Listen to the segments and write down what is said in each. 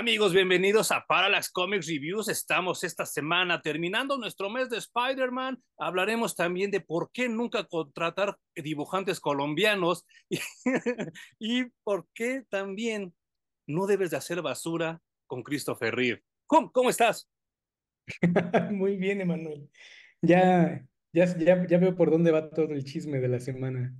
Amigos, bienvenidos a Parallax Comics Reviews. Estamos esta semana terminando nuestro mes de Spider-Man. Hablaremos también de por qué nunca contratar dibujantes colombianos y, y por qué también no debes de hacer basura con Christopher Reeve. ¿Cómo, cómo estás? Muy bien, Emanuel. Ya, ya, ya, ya veo por dónde va todo el chisme de la semana.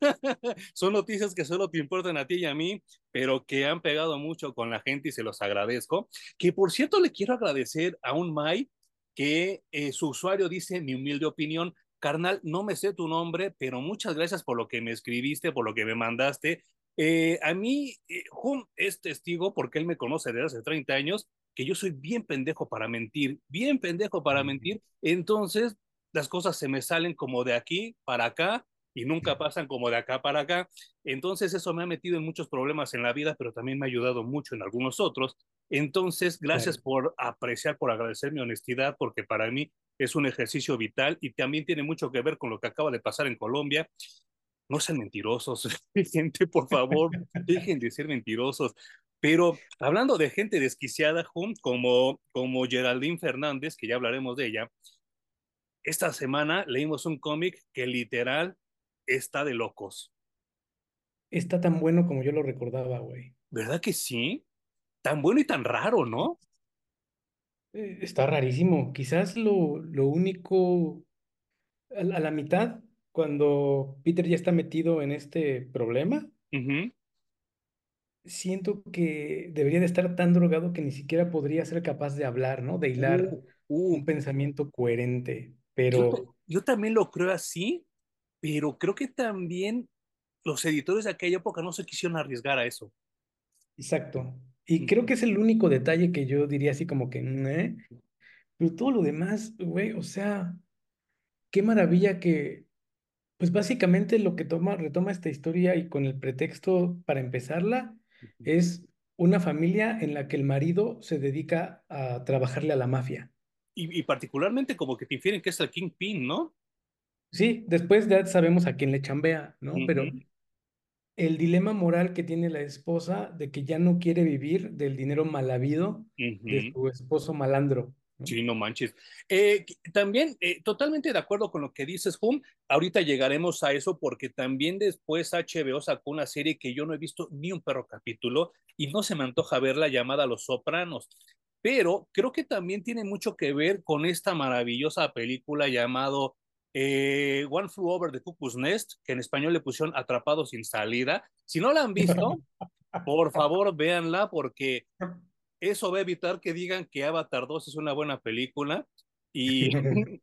Son noticias que solo te importan a ti y a mí, pero que han pegado mucho con la gente y se los agradezco. Que por cierto le quiero agradecer a un Mai que eh, su usuario dice mi humilde opinión, carnal, no me sé tu nombre, pero muchas gracias por lo que me escribiste, por lo que me mandaste. Eh, a mí, eh, Hum es testigo porque él me conoce desde hace 30 años, que yo soy bien pendejo para mentir, bien pendejo para mentir. Entonces, las cosas se me salen como de aquí para acá y nunca pasan como de acá para acá. Entonces eso me ha metido en muchos problemas en la vida, pero también me ha ayudado mucho en algunos otros. Entonces, gracias por apreciar, por agradecer mi honestidad, porque para mí es un ejercicio vital y también tiene mucho que ver con lo que acaba de pasar en Colombia. No sean mentirosos, gente, por favor, dejen de ser mentirosos. Pero hablando de gente desquiciada, como, como Geraldine Fernández, que ya hablaremos de ella, esta semana leímos un cómic que literal está de locos. Está tan bueno como yo lo recordaba, güey. ¿Verdad que sí? Tan bueno y tan raro, ¿no? Eh, Está rarísimo. Quizás lo, lo único, a, la- a la mitad, cuando Peter ya está metido en este problema, siento que debería de estar tan drogado que ni siquiera podría ser capaz de hablar, ¿no? De hilar Uh, uh, un pensamiento coherente. yo, Pero, yo también lo creo así, pero creo que también los editores de aquella época no se quisieron arriesgar a eso. exacto. Y creo que es el único detalle que yo diría así como que, "Meh". Pero todo lo demás, güey, o sea, qué maravilla que Pues básicamente lo que toma, retoma esta historia y con el pretexto para empezarla es una familia en la que el marido se dedica a trabajarle a la mafia. Y, y particularmente como que te infieren que es el Kingpin, ¿no? Sí, después ya sabemos a quién le chambea, ¿no? Pero el dilema moral que tiene la esposa de que ya no quiere vivir del dinero mal habido de su esposo malandro, ¿no? Sí, no manches. Eh, también, eh, totalmente de acuerdo con lo que dices, Hum. Ahorita llegaremos a eso porque también después HBO sacó una serie que yo no he visto ni un perro capítulo y no se me antoja verla llamada Los Sopranos. Pero creo que también tiene mucho que ver con esta maravillosa película llamado eh, One Flew Over the Cuckoo's Nest, que en español le pusieron Atrapado sin salida. Si no la han visto, por favor, véanla porque eso va a evitar que digan que Avatar 2 es una buena película y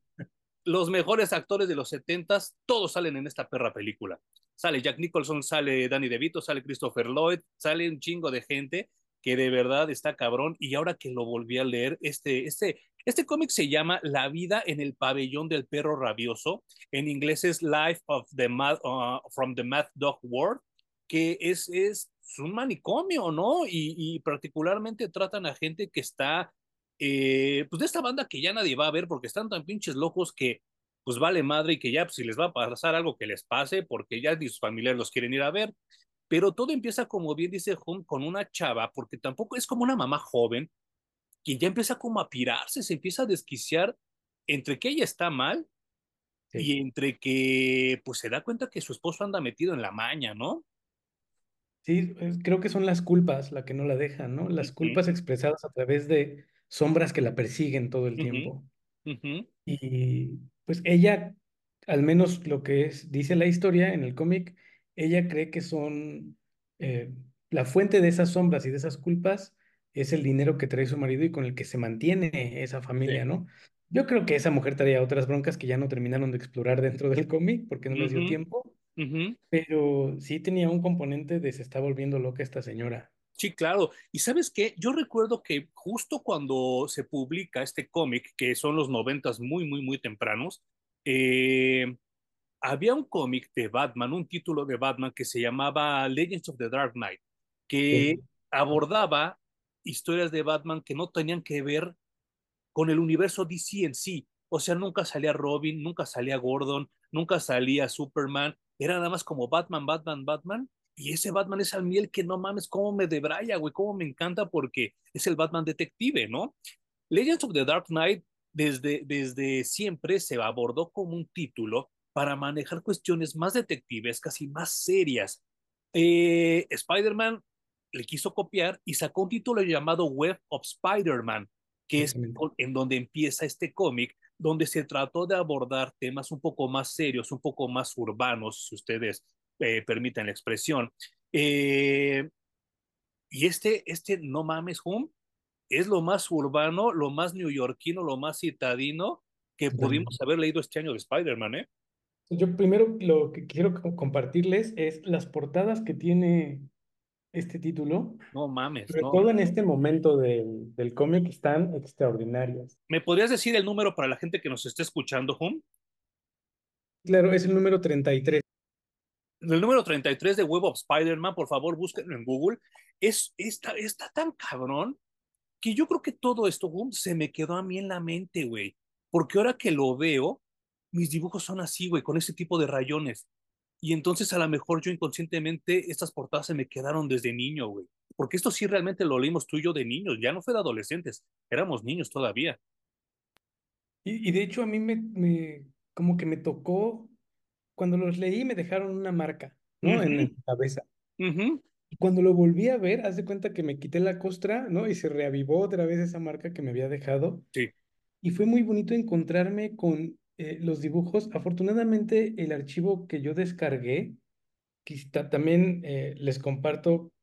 los mejores actores de los 70 todos salen en esta perra película. Sale Jack Nicholson, sale Danny DeVito, sale Christopher Lloyd, sale un chingo de gente que de verdad está cabrón y ahora que lo volví a leer, este, este, este cómic se llama La vida en el pabellón del perro rabioso, en inglés es Life of the Mad, uh, from the Mad Dog World, que es, es un manicomio, ¿no? Y, particularmente tratan a gente que está eh, pues de esta banda que ya nadie va a ver porque están tan pinches locos que pues vale madre y que ya pues, si les va a pasar algo que les pase porque ya sus familiares los quieren ir a ver. Pero todo empieza, como bien dice Hum, con una chava, porque tampoco es como una mamá joven, que ya empieza como a pirarse, se empieza a desquiciar entre que ella está mal Sí, y entre que pues se da cuenta que su esposo anda metido en la maña, ¿no? sí, creo que son las culpas la que no la dejan, ¿no? Las culpas expresadas a través de sombras que la persiguen todo el tiempo. Y pues ella, al menos lo que es, dice la historia en el cómic, ella cree que son eh, la fuente de esas sombras y de esas culpas es el dinero que trae su marido y con el que se mantiene esa familia, Sí. ¿no? Yo creo que esa mujer traía otras broncas que ya no terminaron de explorar dentro del cómic porque no les dio tiempo, pero sí tenía un componente de se está volviendo loca esta señora. Sí, claro. Y sabes qué, yo recuerdo que justo cuando se publica este cómic, que son los noventas muy, muy, muy tempranos, eh, había un cómic de Batman, un título de Batman que se llamaba Legends of the Dark Knight, que Sí, abordaba historias de Batman que no tenían que ver con el universo DC en sí. O sea, nunca salía Robin, nunca salía Gordon, nunca salía Superman, era nada más como Batman, Batman, Batman. Y ese Batman es al miel que no mames, cómo me debraya, güey, cómo me encanta porque es el Batman detective, ¿no? Legends of the Dark Knight desde, desde siempre se abordó como un título para manejar cuestiones más detectives, casi más serias. Eh, Spider-Man le quiso copiar y sacó un título llamado Web of Spider-Man, que es en donde empieza este cómic, donde se trató de abordar temas un poco más serios, un poco más urbanos, si ustedes eh, permiten la expresión. Eh, y este, este No Mames Home es lo más urbano, lo más neoyorquino, lo más citadino que pudimos haber leído este año de Spider-Man, ¿eh? Yo primero lo que quiero compartirles es las portadas que tiene este título. No mames. Sobre todo en este momento del, del cómic están extraordinarias. ¿Me podrías decir el número para la gente que nos esté escuchando, Hum? Claro, es el número 33. El número 33 de Web of Spider-Man, por favor, búsquenlo en Google. Es, está, está tan cabrón que yo creo que todo esto, Hum, se me quedó a mí en la mente, güey. Porque ahora que lo veo, mis dibujos son así, güey, con ese tipo de rayones. Y entonces a lo mejor yo inconscientemente estas portadas se me quedaron desde niño, güey. Porque esto sí realmente lo leímos tú y yo de niños, ya no fue de adolescentes, éramos niños todavía. Y, y de hecho a mí me, me, como que me tocó, cuando los leí me dejaron una marca, ¿no? En la cabeza. Y cuando lo volví a ver, haz de cuenta que me quité la costra, ¿no? Y se reavivó otra vez esa marca que me había dejado. Sí. Y fue muy bonito encontrarme con eh, los dibujos. Afortunadamente, el archivo que yo descargué, que también eh, les comparto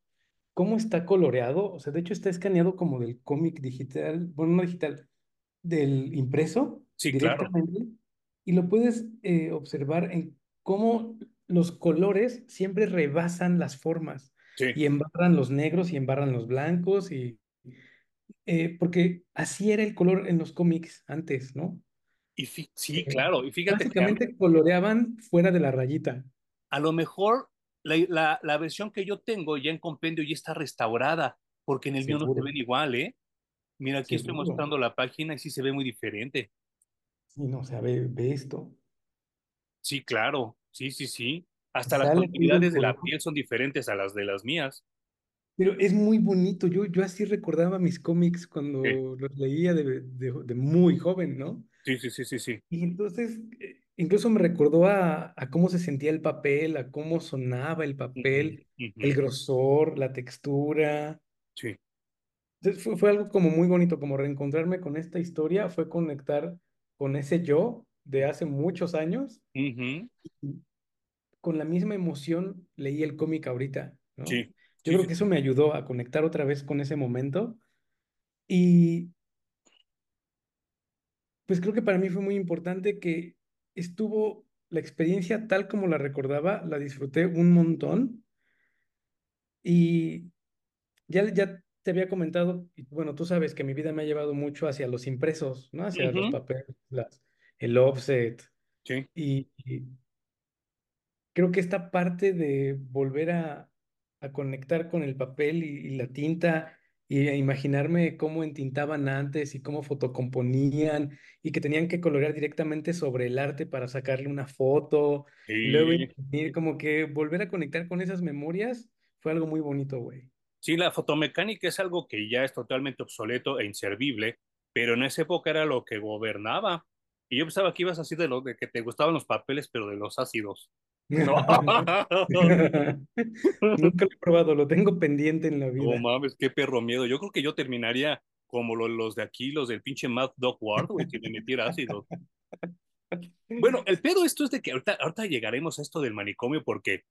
cómo está coloreado. O sea, de hecho está escaneado como del cómic digital, bueno, no digital, del impreso sí, directamente. Claro. Y lo puedes eh, observar en cómo los colores siempre rebasan las formas sí. y embarran los negros y embarran los blancos y porque así era el color en los cómics antes, ¿no? Y sí, claro. Y fíjate Básicamente que coloreaban fuera de la rayita. A lo mejor la, la, la, versión que yo tengo ya en compendio ya está restaurada, porque en el Seguro. mío no se ven igual, ¿eh? Mira, aquí Seguro. estoy mostrando la página y sí se ve muy diferente. Sí, no, o sea, ve, ve esto. Sí, claro. Sí, sí, sí. Hasta las tonalidades de la piel son diferentes a las de las mías. Pero es muy bonito. Yo, yo así recordaba mis cómics cuando sí. los leía de, de, de, muy joven, ¿no? Sí, sí, sí, sí, sí. Y entonces, incluso me recordó a, a cómo se sentía el papel, a cómo sonaba el papel, uh -huh, uh -huh. el grosor, la textura. Sí. Entonces fue, fue, algo como muy bonito, como reencontrarme con esta historia, fue conectar con ese yo de hace muchos años. Uh -huh. y con la misma emoción leí el cómic ahorita, ¿no? Sí. Yo sí, creo que eso me ayudó a conectar otra vez con ese momento. Y pues creo que para mí fue muy importante que estuvo la experiencia tal como la recordaba, la disfruté un montón. Y ya, ya te había comentado, y bueno, tú sabes que mi vida me ha llevado mucho hacia los impresos, ¿no? Hacia los papeles, las, el offset. Sí. Y, y creo que esta parte de volver a, a conectar con el papel y, y la tinta y a imaginarme cómo entintaban antes y cómo fotocomponían y que tenían que colorear directamente sobre el arte para sacarle una foto y luego imprimir, como que volver a conectar con esas memorias fue algo muy bonito, güey. Sí, la fotomecánica es algo que ya es totalmente obsoleto e inservible, pero en esa época era lo que gobernaba. Y yo pensaba que ibas así de lo de que te gustaban los papeles, pero de los ácidos. No, Nunca lo he probado, lo tengo pendiente en la no vida. mames, qué perro miedo. Yo creo que yo terminaría como lo- los de aquí, los del pinche Mad Dog Ward, güey, si le metiera ácido. Bueno, el pedo esto es de que ahorita, ahorita llegaremos a esto del manicomio porque,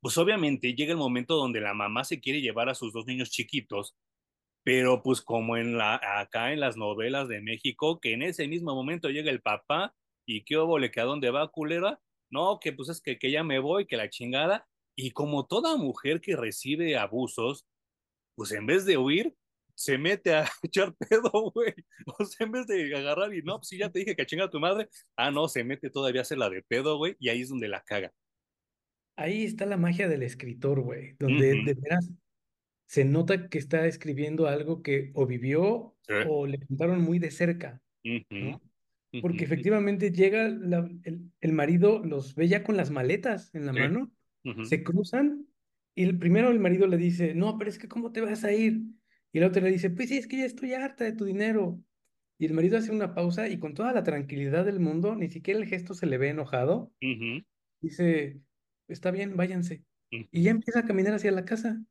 pues obviamente llega el momento donde la mamá se quiere llevar a sus dos niños chiquitos, pero pues como en la, acá en las novelas de México, que en ese mismo momento llega el papá y qué óvole, que a dónde va, culera, no, que pues es que, que ya me voy, que la chingada, y como toda mujer que recibe abusos, pues en vez de huir, se mete a echar pedo, güey. O sea, en vez de agarrar y no, pues sí, ya te dije que chinga a tu madre. Ah, no, se mete todavía a hacer la de pedo, güey, y ahí es donde la caga. Ahí está la magia del escritor, güey, donde de veras se nota que está escribiendo algo que o vivió sí, o le contaron muy de cerca, ¿no? Porque efectivamente llega la- el, el marido, los ve ya con las maletas en la sí, mano, se cruzan Y el primero el marido le dice, no, pero es que ¿cómo te vas a ir? Y el otro le dice, pues sí, es que ya estoy harta de tu dinero. Y el marido hace una pausa y con toda la tranquilidad del mundo, ni siquiera el gesto se le ve enojado, dice, está bien, váyanse. Y ya empieza a caminar hacia la casa.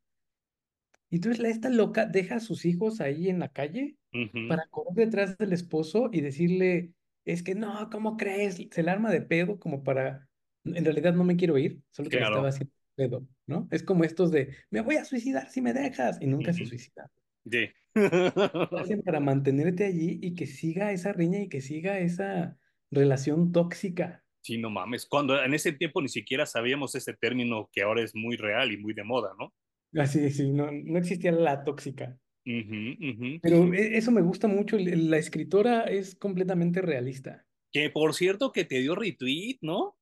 Y entonces la, esta loca deja a sus hijos ahí en la calle para correr detrás del esposo y decirle, es que no, ¿cómo crees? Se la arma de pedo como para, en realidad no me quiero ir, solo que estaba haciendo pedo, ¿no? Es como estos de, me voy a suicidar si me dejas, y nunca se suicida. Sí. Hacen para mantenerte allí y que siga esa riña y que siga esa relación tóxica. Sí, no mames. Cuando en ese tiempo ni siquiera sabíamos ese término que ahora es muy real y muy de moda, ¿no? Así, sí, no, no existía la tóxica. Ujú, ujú. Pero e- eso me gusta mucho, la escritora es completamente realista. Que por cierto que te dio retweet, ¿no?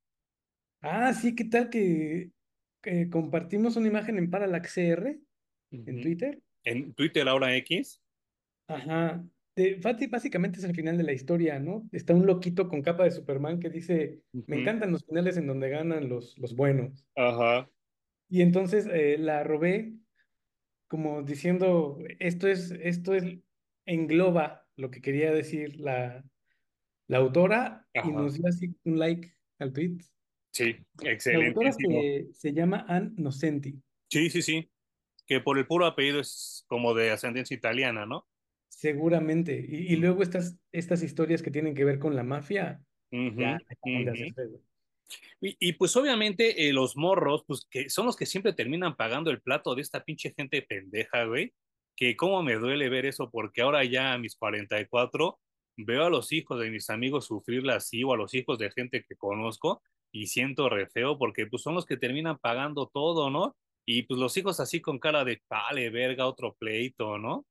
Ah, sí, ¿qué tal que, que compartimos una imagen en Parallax CR en. Twitter? En Twitter ahora X. Ajá. De, Fati básicamente es el final de la historia, ¿no? Está un loquito con capa de Superman que dice, me encantan los finales en donde ganan los, los buenos. Ajá. Y entonces eh, la robé como diciendo, esto es, esto es, engloba lo que quería decir la, la autora y nos dio así un like al tweet. Sí, La autora se, se llama Ann Nocenti. Sí, sí, sí. Que por el puro apellido es como de ascendencia italiana, ¿no? Seguramente. Y, luego estas, estas historias que tienen que ver con la mafia, ya de hacer ujú. feo. Y, pues obviamente eh, los morros, pues que son los que siempre terminan pagando el plato de esta pinche gente pendeja, güey. Que cómo me duele ver eso, porque ahora ya a mis 44 veo a los hijos de mis amigos sufrirla así o a los hijos de gente que conozco y siento re feo porque pues son los que terminan pagando todo, ¿no? Y pues los hijos así con cara de vale, verga, otro pleito, ¿no?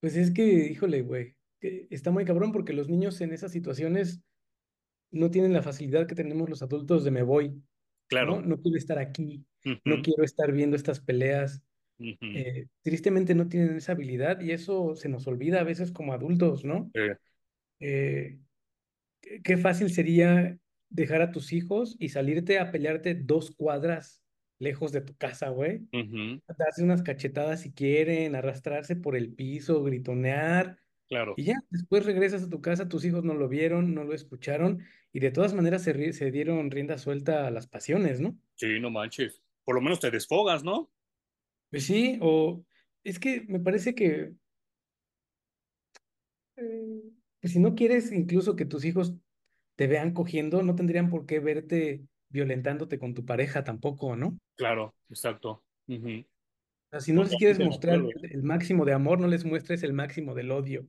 Pues es que, híjole, güey, está muy cabrón porque los niños en esas situaciones no tienen la facilidad que tenemos los adultos de me voy. Claro. No quiero estar aquí, no quiero estar viendo estas peleas. Eh, tristemente no tienen esa habilidad y eso se nos olvida a veces como adultos, ¿no? eh, Eh, qué fácil sería dejar a tus hijos y salirte a pelearte dos cuadras lejos de tu casa, güey. Darse unas cachetadas si quieren, arrastrarse por el piso, gritonear, claro. y ya, después regresas a tu casa, tus hijos no lo vieron, no lo escucharon, y de todas maneras se, dieron rienda suelta a las pasiones, ¿no? Sí, no manches. Por lo menos te desfogas, ¿no? Pues sí, o es que me parece que, eh, pues si no quieres incluso que tus hijos te vean cogiendo, no tendrían por qué verte violentándote con tu pareja tampoco, ¿no? Claro, exacto. O sea, si no les quieres mostrar el máximo de amor, no les muestres el máximo del odio.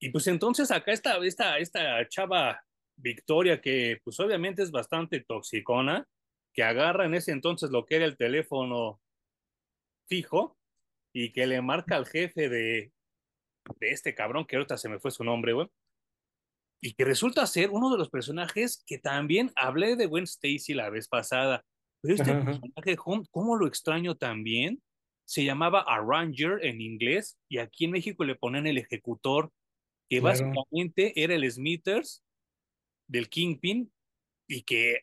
Y pues entonces acá está esta, esta chava Victoria, que pues obviamente es bastante toxicona, que agarra en ese entonces lo que era el teléfono fijo y que le marca al jefe de, de este cabrón, que ahorita se me fue su nombre, güey, y que resulta ser uno de los personajes que también hablé de Gwen Stacy la vez pasada, pero este Ajá, personaje, ¿cómo cómo lo extraño también? Se llamaba Arranger en inglés y aquí en México le ponen el ejecutor que claro. básicamente era el Smithers del Kingpin y que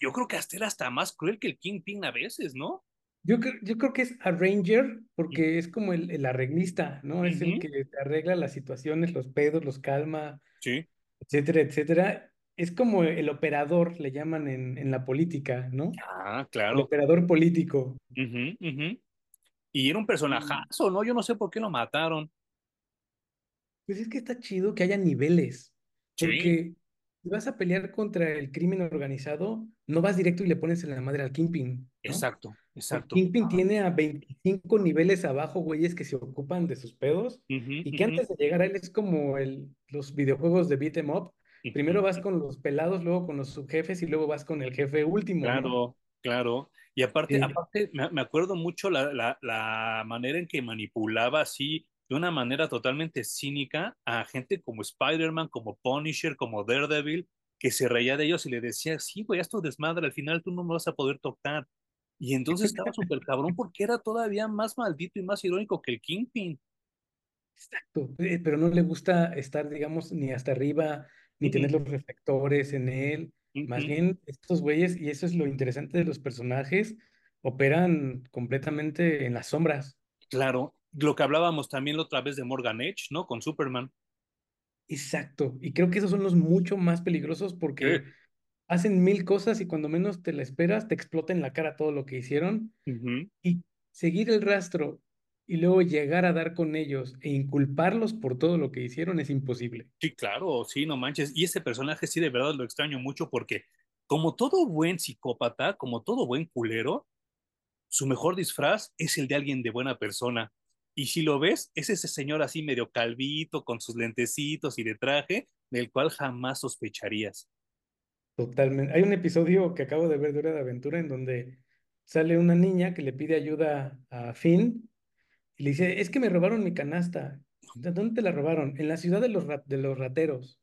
yo creo que hasta era hasta más cruel que el Kingpin a veces, ¿no? Yo, yo creo que es arranger porque es como el, el arreglista, ¿no? Es el que arregla las situaciones, los pedos, los calma, Sí. etcétera, etcétera. Es como el operador, le llaman en, en la política, ¿no? Ah, El claro. operador político. Y era un personajazo, ¿no? Yo no sé por qué lo mataron. Pues es que está chido que haya niveles, Sí, porque si vas a pelear contra el crimen organizado, no vas directo y le pones en la madre al Kingpin, ¿no? exacto, El exacto. Kingpin tiene a 25 niveles abajo, güeyes, que se ocupan de sus pedos y que antes de llegar a él es como el, los videojuegos de beat 'em up. Primero vas con los pelados, luego con los subjefes y luego vas con el jefe último, ¿no? Claro, claro. Y aparte, aparte, me, me acuerdo mucho la, la, la manera en que manipulaba así, de una manera totalmente cínica, a gente como Spider-Man, como Punisher, como Daredevil, que se reía de ellos y le decía, sí, güey, esto desmadre, al final tú no me vas a poder tocar. Y entonces estaba súper cabrón porque era todavía más maldito y más irónico que el Kingpin. exacto, eh, pero no le gusta estar, digamos, ni hasta arriba, ni tener los reflectores en él. Más bien, estos güeyes, y eso es lo interesante de los personajes, operan completamente en las sombras. Claro, lo que hablábamos también la otra vez de Morgan Edge, ¿no? Con Superman. Exacto. Y creo que esos son los mucho más peligrosos porque hacen mil cosas y cuando menos te la esperas, te explota en la cara todo lo que hicieron. Y seguir el rastro y luego llegar a dar con ellos e inculparlos por todo lo que hicieron es imposible. Sí, claro, sí, no manches. Y ese personaje sí de verdad lo extraño mucho porque como todo buen psicópata, como todo buen culero, su mejor disfraz es el de alguien de buena persona. Y si lo ves, es ese señor así medio calvito, con sus lentecitos y de traje, del cual jamás sospecharías. Totalmente. Hay un episodio que acabo de ver de Hora de Aventura en donde sale una niña que le pide ayuda a Finn y le dice, es que me robaron mi canasta. ¿De dónde te la robaron? En la ciudad de los, de los rateros,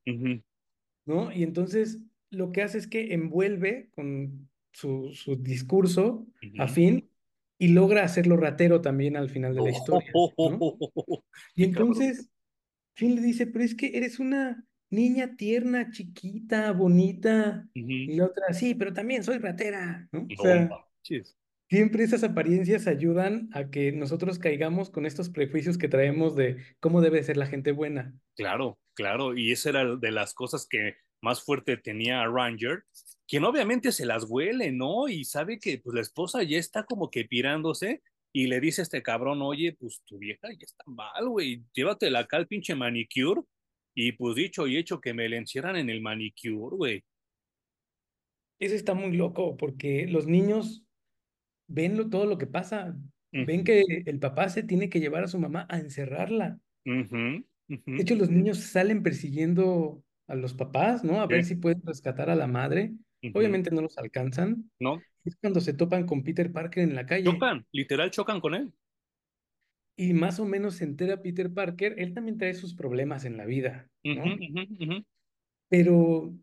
¿no? Y entonces lo que hace es que envuelve con su, su discurso a. Finn y logra hacerlo ratero también al final de la historia, ¿no? Y entonces Finn le dice, pero es que eres una niña tierna, chiquita, bonita. Y la otra, sí, pero también soy ratera, ¿no? O No sea, manches. siempre esas apariencias ayudan a que nosotros caigamos con estos prejuicios que traemos de cómo debe ser la gente buena. Claro, claro, y esa era de las cosas que más fuerte tenía a Ranger, quien obviamente se las huele, ¿no? Y sabe que pues la esposa ya está como que pirándose y le dice a este cabrón, oye, pues tu vieja ya está mal, güey, llévatela acá al pinche manicure y pues dicho y hecho que me le encierran en el manicure, güey. Eso está muy loco porque los niños ven lo- todo lo que pasa. Ven que el papá se tiene que llevar a su mamá a encerrarla. De hecho, los niños salen persiguiendo a los papás, ¿no? A ver si pueden rescatar a la madre. Obviamente no los alcanzan. ¿no? Es cuando se topan con Peter Parker en la calle Chocan, literal chocan con él. y más o menos se entera Peter Parker, él también trae sus problemas en la vida, ¿no? Pero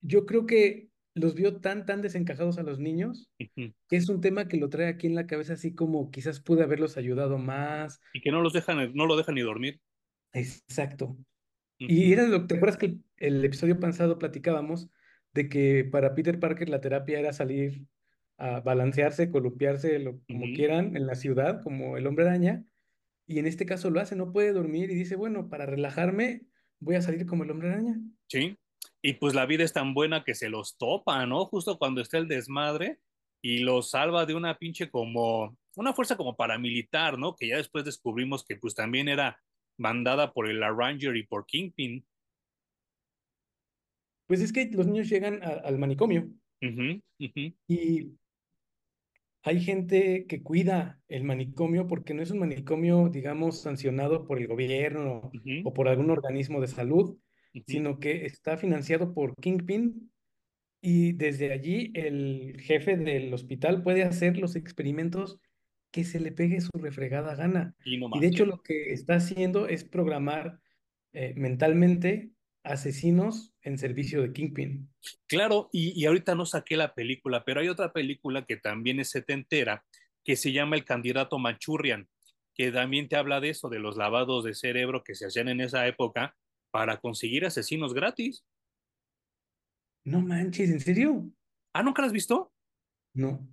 yo creo que los vio tan, tan desencajados a los niños que es un tema que lo trae aquí en la cabeza así como quizás pude haberlos ayudado más. Y que no los dejan, no lo dejan ni dormir. Exacto. Y era lo, ¿te acuerdas que el, el episodio pasado platicábamos de que para Peter Parker la terapia era salir a balancearse, columpiarse, lo, como quieran, en la ciudad, como el hombre araña? Y en este caso lo hace, no puede dormir y dice, bueno, para relajarme voy a salir como el hombre araña. Sí, y pues la vida es tan buena que se los topa, ¿no? Justo cuando está el desmadre y los salva de una pinche como, una fuerza como paramilitar, ¿no? Que ya después descubrimos que pues también era mandada por el Ranger y por Kingpin. Pues es que los niños llegan a- al manicomio. Y hay gente que cuida el manicomio porque no es un manicomio, digamos, sancionado por el gobierno o por algún organismo de salud, sino que está financiado por Kingpin y desde allí el jefe del hospital puede hacer los experimentos que se le pegue su refregada gana. Y no Y de hecho lo que está haciendo es programar eh, mentalmente asesinos en servicio de Kingpin. Claro, y, y ahorita no saqué la película, pero hay otra película que también es setentera, que se llama El candidato Manchurian, que también te habla de eso, de los lavados de cerebro que se hacían en esa época para conseguir asesinos gratis. No manches, ¿en serio? Ah, ¿nunca la has visto? No.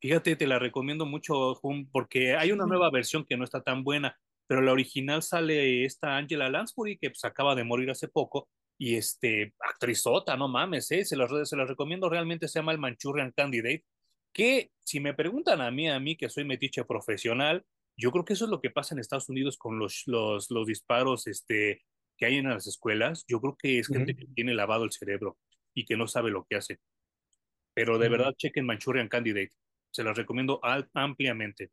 Fíjate, te la recomiendo mucho, Jun, porque hay una nueva versión que no está tan buena, pero la original sale esta Angela Lansbury, que pues acaba de morir hace poco, y este, actrizota, no mames, ¿eh? Se las, se las recomiendo, realmente se llama el Manchurian Candidate, que si me preguntan a mí, a mí que soy metiche profesional, yo creo que eso es lo que pasa en Estados Unidos con los, los, los disparos este, que hay en las escuelas, yo creo que es gente Ujú. que tiene lavado el cerebro y que no sabe lo que hace pero de verdad chequen Manchurian Candidate. Se los recomiendo ampliamente.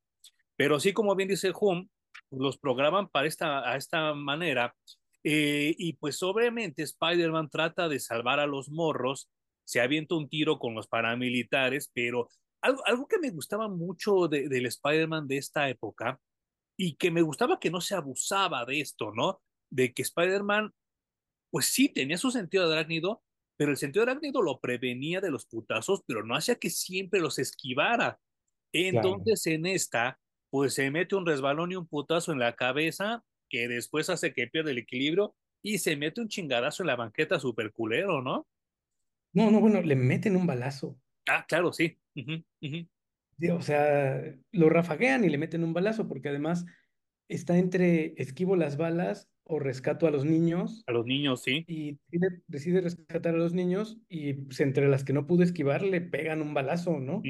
Pero sí, como bien dice Hum, los programan para esta, a esta manera. eh, y pues obviamente Spider-Man trata de salvar a los morros, se avienta un tiro con los paramilitares, pero algo, algo que me gustaba mucho de, del Spider-Man de esta época y que me gustaba que no se abusaba de esto, ¿no? De que Spider-Man pues sí, tenía su sentido de arácnido, pero el sentido de arácnido lo prevenía de los putazos, pero no hacía que siempre los esquivara. Claro. Entonces en esta, pues se mete un resbalón y un putazo en la cabeza que después hace que pierda el equilibrio y se mete un chingadazo en la banqueta super culero, ¿no? No, no, bueno, le meten un balazo. Ah, claro, sí. O sea, lo rafaguean y le meten un balazo, porque además está entre esquivo las balas o rescato a los niños, A los niños, sí. y decide, rescatar a los niños, y pues, entre las que no pudo esquivar le pegan un balazo, ¿no?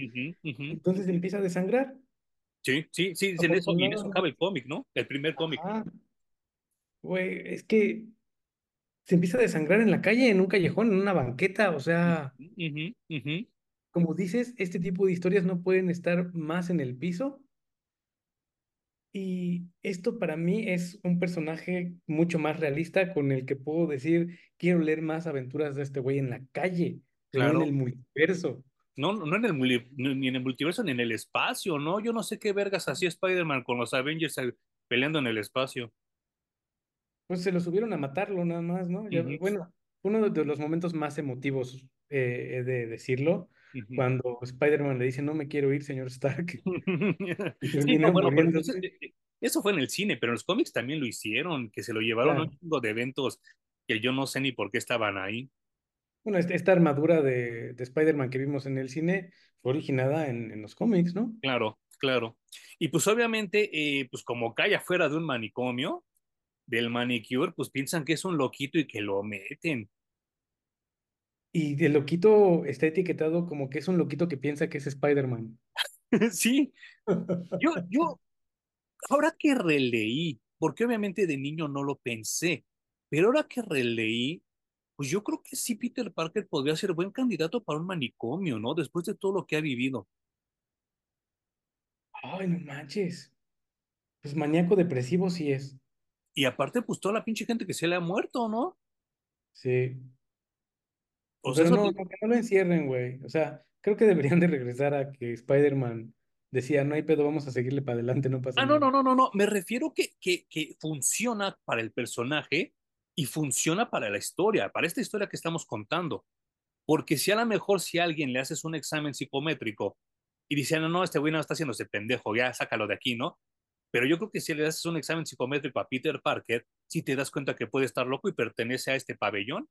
Entonces empieza a desangrar. Sí, sí, sí, en eso, y en eso acaba el cómic, ¿no? El primer cómic. Güey, es que se empieza a desangrar en la calle, en un callejón, en una banqueta, o sea, como dices, este tipo de historias no pueden estar más en el piso. Y esto para mí es un personaje mucho más realista con el que puedo decir, quiero leer más aventuras de este güey en la calle, no en el multiverso. No, no en el, ni en el multiverso ni en el espacio, ¿no? Yo no sé qué vergas hacía Spider-Man con los Avengers eh, peleando en el espacio. Pues se lo subieron a matarlo nada más, ¿no? Ya, bueno, uno de los momentos más emotivos, eh, he de decirlo, cuando Spider-Man le dice, no me quiero ir, señor Stark, Sí, no, bueno, pero eso, eh, eh, eso fue en el cine, pero en los cómics también lo hicieron, que se lo llevaron a un chingo de eventos que yo no sé ni por qué estaban ahí. Bueno, esta armadura de, de Spider-Man que vimos en el cine fue originada en, en los cómics, ¿no? Claro, claro. Y pues obviamente, eh, pues como cae afuera de un manicomio, del manicure, pues piensan que es un loquito y que lo meten. Y el loquito está etiquetado como que es un loquito que piensa que es Spider-Man. Sí, yo, yo, ahora que releí, porque obviamente de niño no lo pensé, pero ahora que releí, pues yo creo que sí Peter Parker podría ser buen candidato para un manicomio, ¿no? Después de todo lo que ha vivido. Ay, no manches. Pues maníaco depresivo sí es. Y aparte, pues toda la pinche gente que se le ha muerto, ¿no? Sí. O sea, Pero no, te- no, que no lo encierren, güey. O sea, creo que deberían de regresar a que Spider-Man decía, no hay pedo, vamos a seguirle para adelante, no pasa Ah, no, nada. no, no, no, no. Me refiero que, que, que funciona para el personaje y funciona para la historia, para esta historia que estamos contando. Porque si a lo mejor si a alguien le haces un examen psicométrico y dice, no, no, este güey no está haciendo ese pendejo, ya sácalo de aquí, ¿no? Pero yo creo que si le haces un examen psicométrico a Peter Parker, si te das cuenta que puede estar loco y pertenece a este pabellón.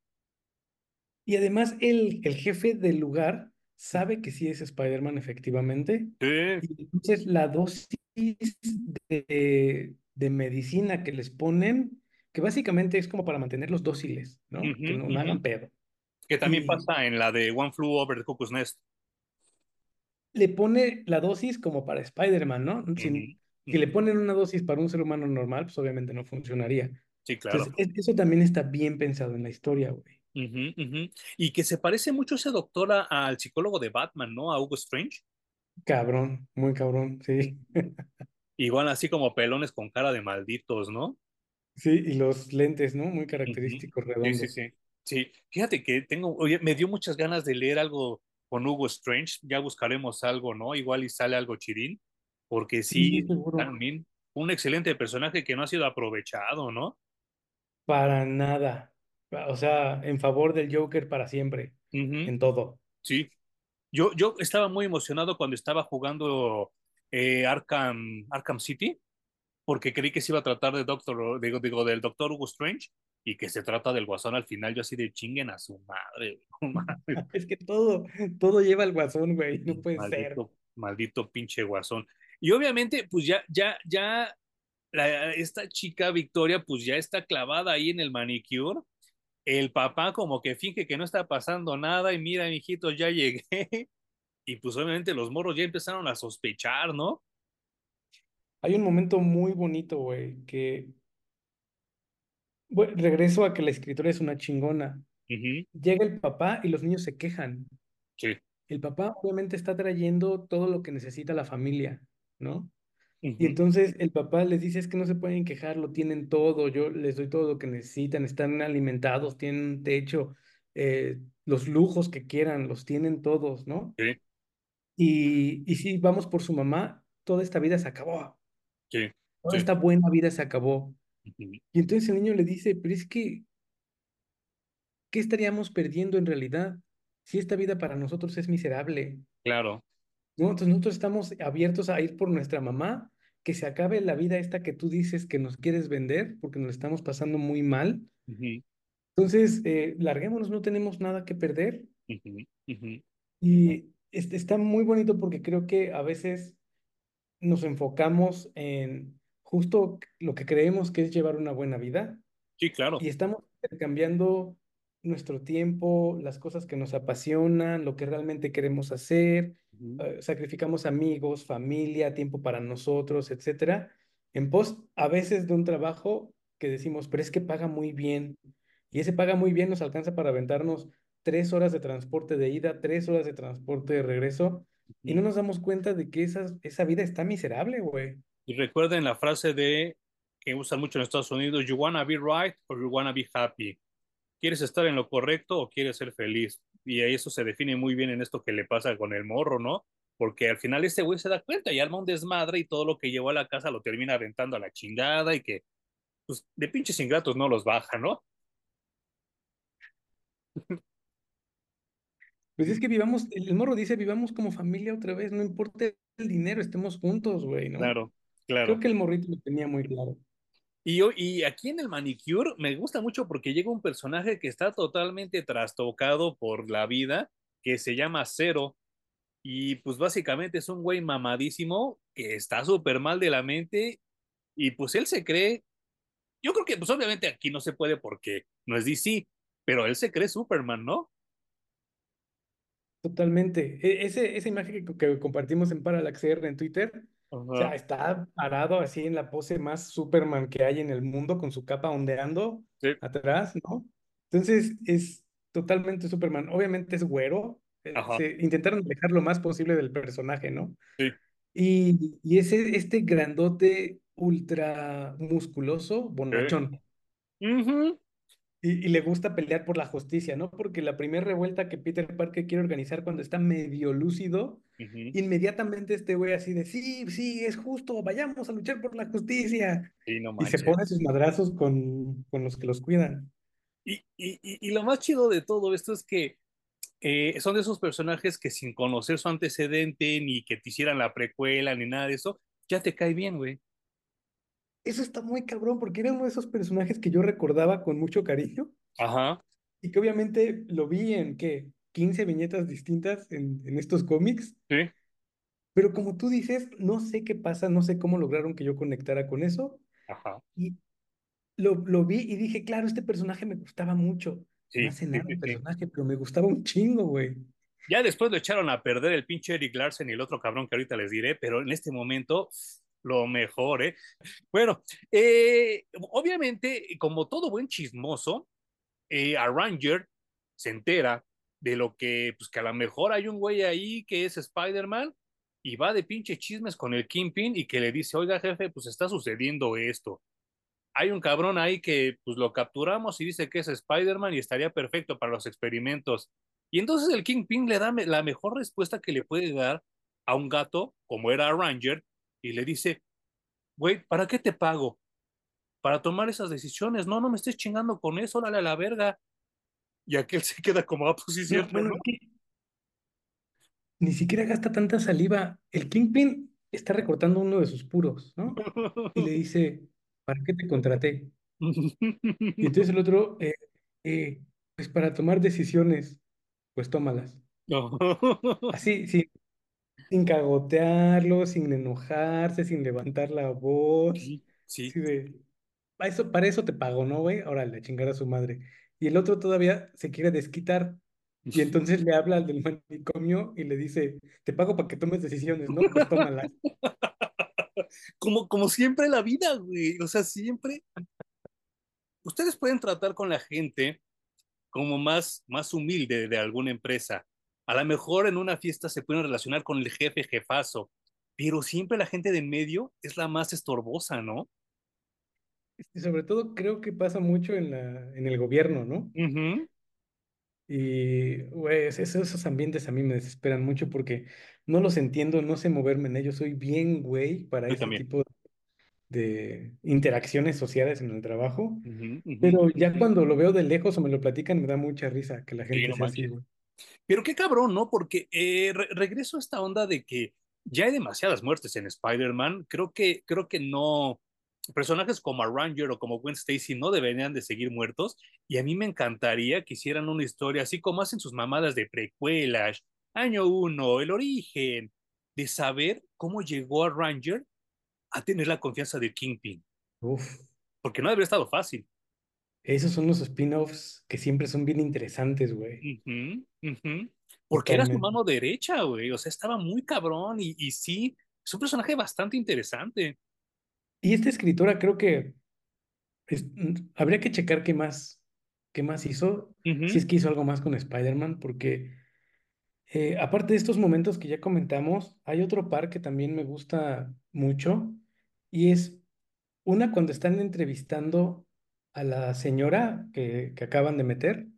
Y además el, el jefe del lugar sabe que sí es Spider-Man efectivamente. Sí, Y entonces la dosis de, de medicina que les ponen, que básicamente es como para mantenerlos dóciles, ¿no? Que no, hagan pedo. Que también Y pasa en la de One Flew Over the Cuckoo's Nest. le pone la dosis como para Spider-Man, ¿no? Si le ujú. ponen una dosis para un ser humano normal, pues obviamente no funcionaría. Sí, claro. Entonces, eso también está bien pensado en la historia, güey. Y que se parece mucho ese doctor a- al psicólogo de Batman, ¿no? A Hugo Strange. Cabrón, muy cabrón, sí. Igual así como pelones con cara de malditos, ¿no? Sí, y los lentes, ¿no? Muy característicos, Sí, sí, redondos. sí. Sí, fíjate que tengo, oye, me dio muchas ganas de leer algo con Hugo Strange. Ya buscaremos algo, ¿no? Igual y sale algo chirín, porque Sí, sí, también un excelente personaje que no ha sido aprovechado, ¿no? Para nada. O sea, en favor del Joker para siempre, en todo. Sí, yo, yo estaba muy emocionado cuando estaba jugando eh, Arkham, Arkham City porque creí que se iba a tratar de Doctor, digo, digo, del Doctor Hugo Strange y que se trata del Guasón al final, yo así de chinguen a su madre, mames, Es que todo, todo lleva al guasón, güey. No puede ser. maldito, maldito pinche Guasón. Y obviamente, pues ya, ya, ya, la, esta chica Victoria, pues ya está clavada ahí en el manicure. El papá como que finge que no está pasando nada y mira, mijito, ya llegué. Y pues obviamente los morros ya empezaron a sospechar, ¿no? Hay un momento muy bonito, güey, que bueno, regreso a que la escritora es una chingona. Llega el papá y los niños se quejan. Sí. El papá obviamente está trayendo todo lo que necesita la familia, ¿no? Y entonces el papá les dice, es que no se pueden quejar, lo tienen todo, yo les doy todo lo que necesitan, están alimentados, tienen un techo, eh, los lujos que quieran, los tienen todos, ¿no? Sí, Y, y si vamos por su mamá, toda esta vida se acabó, sí, toda sí. esta buena vida se acabó. Y entonces el niño le dice, pero es que, ¿qué estaríamos perdiendo en realidad si esta vida para nosotros es miserable? Claro. ¿no? Entonces nosotros estamos abiertos a ir por nuestra mamá, que se acabe la vida esta que tú dices que nos quieres vender, porque nos estamos pasando muy mal. Entonces, eh, larguémonos, no tenemos nada que perder. Y está muy bonito porque creo que a veces nos enfocamos en justo lo que creemos que es llevar una buena vida. Sí, claro. y estamos cambiando nuestro tiempo, las cosas que nos apasionan, lo que realmente queremos hacer, eh, sacrificamos amigos, familia, tiempo para nosotros, etcétera, en pos a veces de un trabajo que decimos, pero es que paga muy bien, y ese paga muy bien nos alcanza para aventarnos tres horas de transporte de ida, tres horas de transporte de regreso, y no nos damos cuenta de que esa, esa vida está miserable, güey. Y recuerden la frase de que usan mucho en Estados Unidos, you wanna be right or you wanna be happy. ¿Quieres estar en lo correcto o quieres ser feliz? Y eso se define muy bien en esto que le pasa con el morro, ¿no? Porque al final este güey se da cuenta y arma un desmadre y todo lo que llevó a la casa lo termina aventando a la chingada y que, pues, de pinches ingratos no los baja, ¿no? Pues es que vivamos, el morro dice, vivamos como familia otra vez, no importa el dinero, estemos juntos, güey, ¿no? Claro, Creo claro. que el morrito lo tenía muy claro. Y, yo, y aquí en el manicure me gusta mucho porque llega un personaje que está totalmente trastocado por la vida, que se llama Cero. Y pues básicamente es un güey mamadísimo que está súper mal de la mente y pues él se cree, yo creo que pues obviamente aquí no se puede porque no es DC, pero él se cree Superman, ¿no? Totalmente. E- ese, esa imagen que, que compartimos en Parallax R en Twitter, o sea, Ajá. está parado así en la pose más Superman que hay en el mundo, con su capa ondeando Sí, atrás, ¿no? Entonces es totalmente Superman. Obviamente es güero, eh, ajá, se intentaron alejar lo más posible del personaje, ¿no? sí. Y, y ese, este grandote ultra musculoso, sí. bonachón. Ujú, Y, y le gusta pelear por la justicia, ¿no? Porque la primera revuelta que Peter Parker quiere organizar cuando está medio lúcido, inmediatamente este güey así de, sí, sí, es justo, vayamos a luchar por la justicia. Sí, no Y se pone sus madrazos con, con los que los cuidan. Y, y, y, y lo más chido de todo esto es que eh, son de esos personajes que sin conocer su antecedente, ni que te hicieran la precuela, ni nada de eso, ya te cae bien, güey. Eso está muy cabrón porque era uno de esos personajes que yo recordaba con mucho cariño Ajá, y que obviamente lo vi en, ¿qué? 15 viñetas distintas en, en estos cómics. sí, Pero como tú dices, no sé qué pasa, no sé cómo lograron que yo conectara con eso. ajá, Y lo, lo vi y dije, claro, este personaje me gustaba mucho. No sí, hace sí, nada sí, el sí. personaje, pero me gustaba un chingo, güey. Ya después lo echaron a perder el pinche Eric Larsen y el otro cabrón que ahorita les diré, pero en este momento lo mejor, ¿eh? Bueno, eh, obviamente, como todo buen chismoso, eh, a Ranger se entera de lo que, pues que a lo mejor hay un güey ahí que es Spider-Man y va de pinche chismes con el Kingpin y que le dice, oiga jefe, pues está sucediendo esto. Hay un cabrón ahí que pues lo capturamos y dice que es Spider-Man y estaría perfecto para los experimentos. Y entonces el Kingpin le da la mejor respuesta que le puede dar a un gato, como era Ranger, y le dice, güey, ¿para qué te pago? Para tomar esas decisiones. No, no me estés chingando con eso, dale a la verga. Y aquel se queda como, ah, pues ni siquiera gasta tanta saliva. El Kingpin está recortando uno de sus puros, ¿no? Y le dice, ¿para qué te contraté? Y entonces el otro, eh, eh, pues para tomar decisiones, pues tómalas. No. Así, sí, sin cagotearlo, sin enojarse, sin levantar la voz. Sí, sí. Así de, para eso, para eso te pago, ¿no, güey? Órale, a chingar a su madre. Y el otro todavía se quiere desquitar. Y entonces le habla al del manicomio y le dice, te pago para que tomes decisiones, ¿no? Pues tómalas. Como, como siempre la vida, güey. O sea, siempre. Ustedes pueden tratar con la gente como más, más humilde de alguna empresa. A lo mejor en una fiesta se pueden relacionar con el jefe, jefazo, pero siempre la gente de en medio es la más estorbosa, ¿no? Y sobre todo creo que pasa mucho en la, en el gobierno, ¿no? Y, güey, es- esos, esos ambientes a mí me desesperan mucho porque no los entiendo, no sé moverme en ellos. Soy bien güey para Yo ese también. tipo de interacciones sociales en el trabajo. Pero ya cuando lo veo de lejos o me lo platican, me da mucha risa que la Sí, gente no sea así, manches. güey. Pero qué cabrón, ¿no? Porque eh, re- regreso a esta onda de que ya hay demasiadas muertes en Spider-Man. Creo que, creo que no. Personajes como a Ranger o como Gwen Stacy no deberían de seguir muertos. Y a mí me encantaría que hicieran una historia así como hacen sus mamadas de precuelas, año uno, el origen, de saber cómo llegó a Ranger a tener la confianza de Kingpin. Uf, Porque no habría estado fácil. Esos son los spin-offs que siempre son bien interesantes, güey. Porque era su mano derecha, güey. O sea, estaba muy cabrón y, y sí, es un personaje bastante interesante. Y esta escritora creo que es- mm, habría que checar qué más, qué más hizo, si es que hizo algo más con Spider-Man, porque eh, aparte de estos momentos que ya comentamos, hay otro par que también me gusta mucho y es una cuando están entrevistando a la señora que, que acaban de meter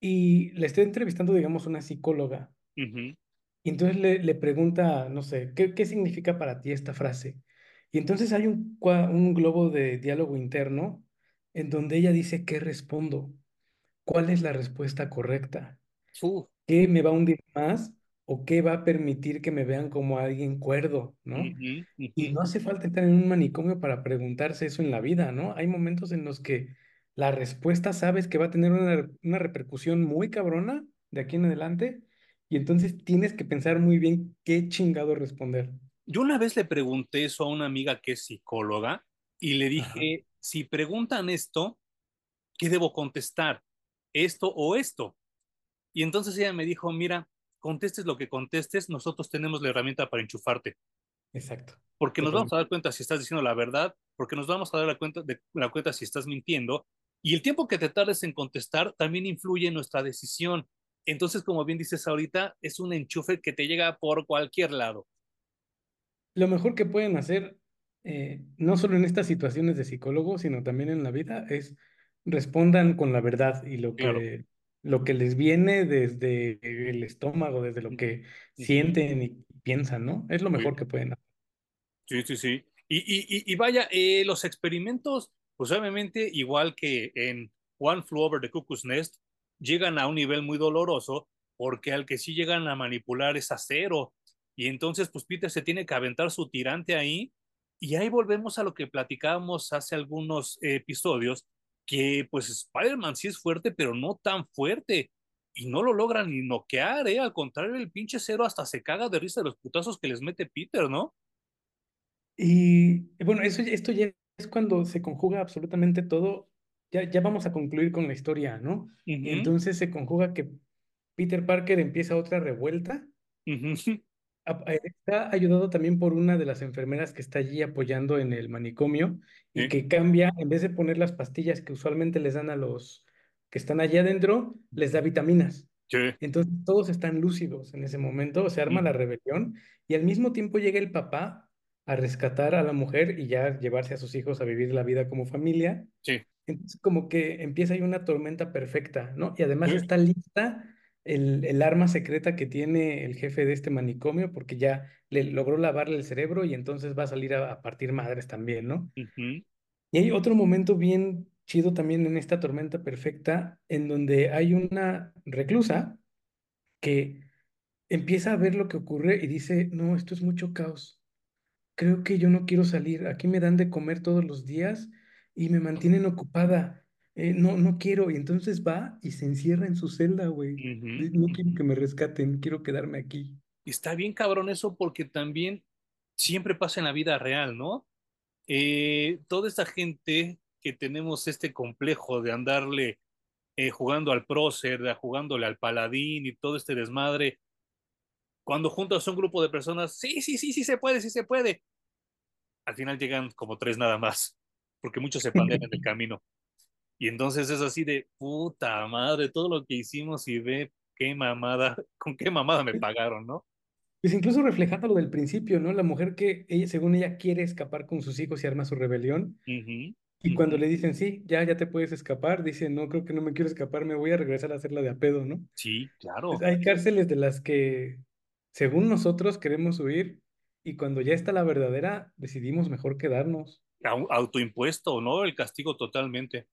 y le está entrevistando, digamos, una psicóloga. Y entonces le, le pregunta, no sé, ¿qué, qué significa para ti esta frase? Y entonces hay un, un globo de diálogo interno en donde ella dice, ¿qué respondo? ¿Cuál es la respuesta correcta? Uf, ¿Qué me va a hundir más o qué va a permitir que me vean como alguien cuerdo, ¿no? Y no hace falta estar en un manicomio para preguntarse eso en la vida, ¿no? Hay momentos en los que la respuesta sabes que va a tener una, una repercusión muy cabrona de aquí en adelante y entonces tienes que pensar muy bien qué chingado responder. Yo una vez le pregunté eso a una amiga que es psicóloga y le Ajá, dije, si preguntan esto, ¿qué debo contestar? ¿Esto o esto? Y entonces ella me dijo, mira, contestes lo que contestes, nosotros tenemos la herramienta para enchufarte, exacto. porque nos vamos a dar cuenta si estás diciendo la verdad, porque nos vamos a dar la cuenta, de, la cuenta si estás mintiendo, y el tiempo que te tardes en contestar también influye en nuestra decisión. Entonces, como bien dices ahorita, es un enchufe que te llega por cualquier lado. Lo mejor que pueden hacer, eh, no solo en estas situaciones de psicólogo, sino también en la vida, es respondan con la verdad y lo Claro. Lo que les viene desde el estómago, desde lo que sienten y piensan, ¿no? Es lo Sí. mejor que pueden hacer. Sí, sí, sí. Y, y, y, vaya, eh, los experimentos, pues obviamente, igual que en One Flew Over the Cuckoo's Nest, llegan a un nivel muy doloroso, porque al que sí llegan a manipular es a cero. Y entonces, pues Peter se tiene que aventar su tirante ahí. Y ahí volvemos a lo que platicábamos hace algunos episodios, que pues Spider-Man sí es fuerte, pero no tan fuerte. Y no lo logran ni noquear, ¿eh? Al contrario, el pinche cero hasta se caga de risa de los putazos que les mete Peter, ¿no? Y bueno, eso, esto ya es cuando se conjuga absolutamente todo. Ya, ya vamos a concluir con la historia, ¿no? Entonces se conjuga que Peter Parker empieza otra revuelta Está ayudado también por una de las enfermeras que está allí apoyando en el manicomio y Sí, que cambia, en vez de poner las pastillas que usualmente les dan a los que están allá adentro, les da vitaminas. sí, Entonces todos están lúcidos en ese momento, se arma la ujú, rebelión y al mismo tiempo llega el papá a rescatar a la mujer y ya llevarse a sus hijos a vivir la vida como familia. sí, Entonces, como que empieza ahí una tormenta perfecta, ¿no? Y además está lista el, el arma secreta que tiene el jefe de este manicomio, porque ya le logró lavarle el cerebro y entonces va a salir a, a partir madres también, ¿no? Y hay otro momento bien chido también en esta tormenta perfecta, en donde hay una reclusa que empieza a ver lo que ocurre y dice, no, esto es mucho caos. Creo que yo no quiero salir. Aquí me dan de comer todos los días y me mantienen ocupada. Eh, no, no quiero. Y entonces va y se encierra en su celda, güey. No quiero que me rescaten, quiero quedarme aquí. Está bien cabrón eso porque también siempre pasa en la vida real, ¿no? Eh, toda esta gente que tenemos este complejo de andarle eh, jugando al prócer, de jugándole al paladín y todo este desmadre, cuando juntas a un grupo de personas, sí, sí, sí, sí se puede, sí se puede, al final llegan como tres nada más, porque muchos se pandean en el camino. Y entonces es así de puta madre, todo lo que hicimos y ve qué mamada, con qué mamada me pagaron, ¿no? Pues incluso reflejando lo del principio, ¿no? La mujer que ella, según ella, quiere escapar con sus hijos y arma su rebelión. Y cuando le dicen, sí, ya, ya te puedes escapar, dice, no, creo que no me quiero escapar, me voy a regresar a hacerla de a pedo, ¿no? Sí, Pues claro. hay cárceles de las que, según nosotros, queremos huir y cuando ya está la verdadera, decidimos mejor quedarnos. Au- Autoimpuesto, ¿no? El castigo totalmente.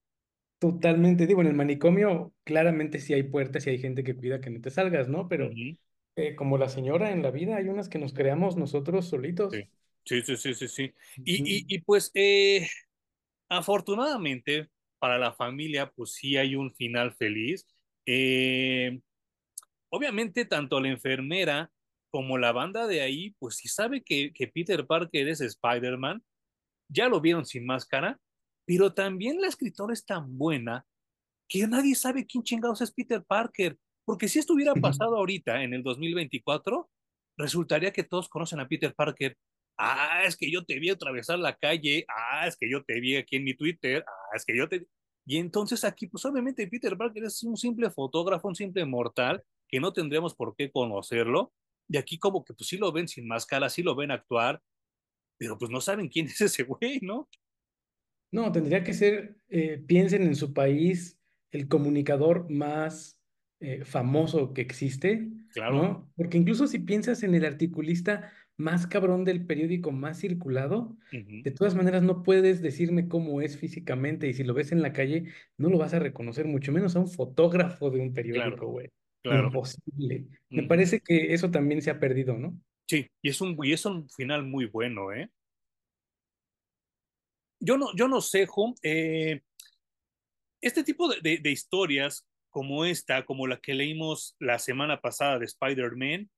Totalmente, digo, en el manicomio claramente sí hay puertas y hay gente que cuida que no te salgas, ¿no? Pero eh, como la señora en la vida, hay unas que nos creamos nosotros solitos. sí, sí, sí, sí. sí. Y, y pues, eh, afortunadamente, para la familia, pues sí hay un final feliz. Eh, obviamente tanto la enfermera como la banda de ahí, pues si sabe que, que Peter Parker es Spider-Man, ya lo vieron sin máscara, pero también la escritora es tan buena que nadie sabe quién chingados es Peter Parker, porque si esto hubiera pasado ahorita, en el 2024, resultaría que todos conocen a Peter Parker. Ah, es que yo te vi atravesar la calle, ah, es que yo te vi aquí en mi Twitter, ah, es que yo te... Y entonces aquí, pues obviamente Peter Parker es un simple fotógrafo, un simple mortal, que no tendríamos por qué conocerlo. Y aquí como que pues sí lo ven sin máscara, sí lo ven actuar, pero pues no saben quién es ese güey, ¿no? No, tendría que ser, eh, piensen en su país, el comunicador más eh, famoso que existe, Claro. ¿no? Porque incluso si piensas en el articulista más cabrón del periódico más circulado, de todas maneras no puedes decirme cómo es físicamente y si lo ves en la calle no lo vas a reconocer, mucho menos a un fotógrafo de un periódico, güey. claro. Imposible. Me parece que eso también se ha perdido, ¿no? Sí, y es un, y es un final muy bueno, ¿eh? Yo no, yo no sé, Hum, eh, este tipo de, historias como esta, como la que leímos la semana pasada de Spider-Man,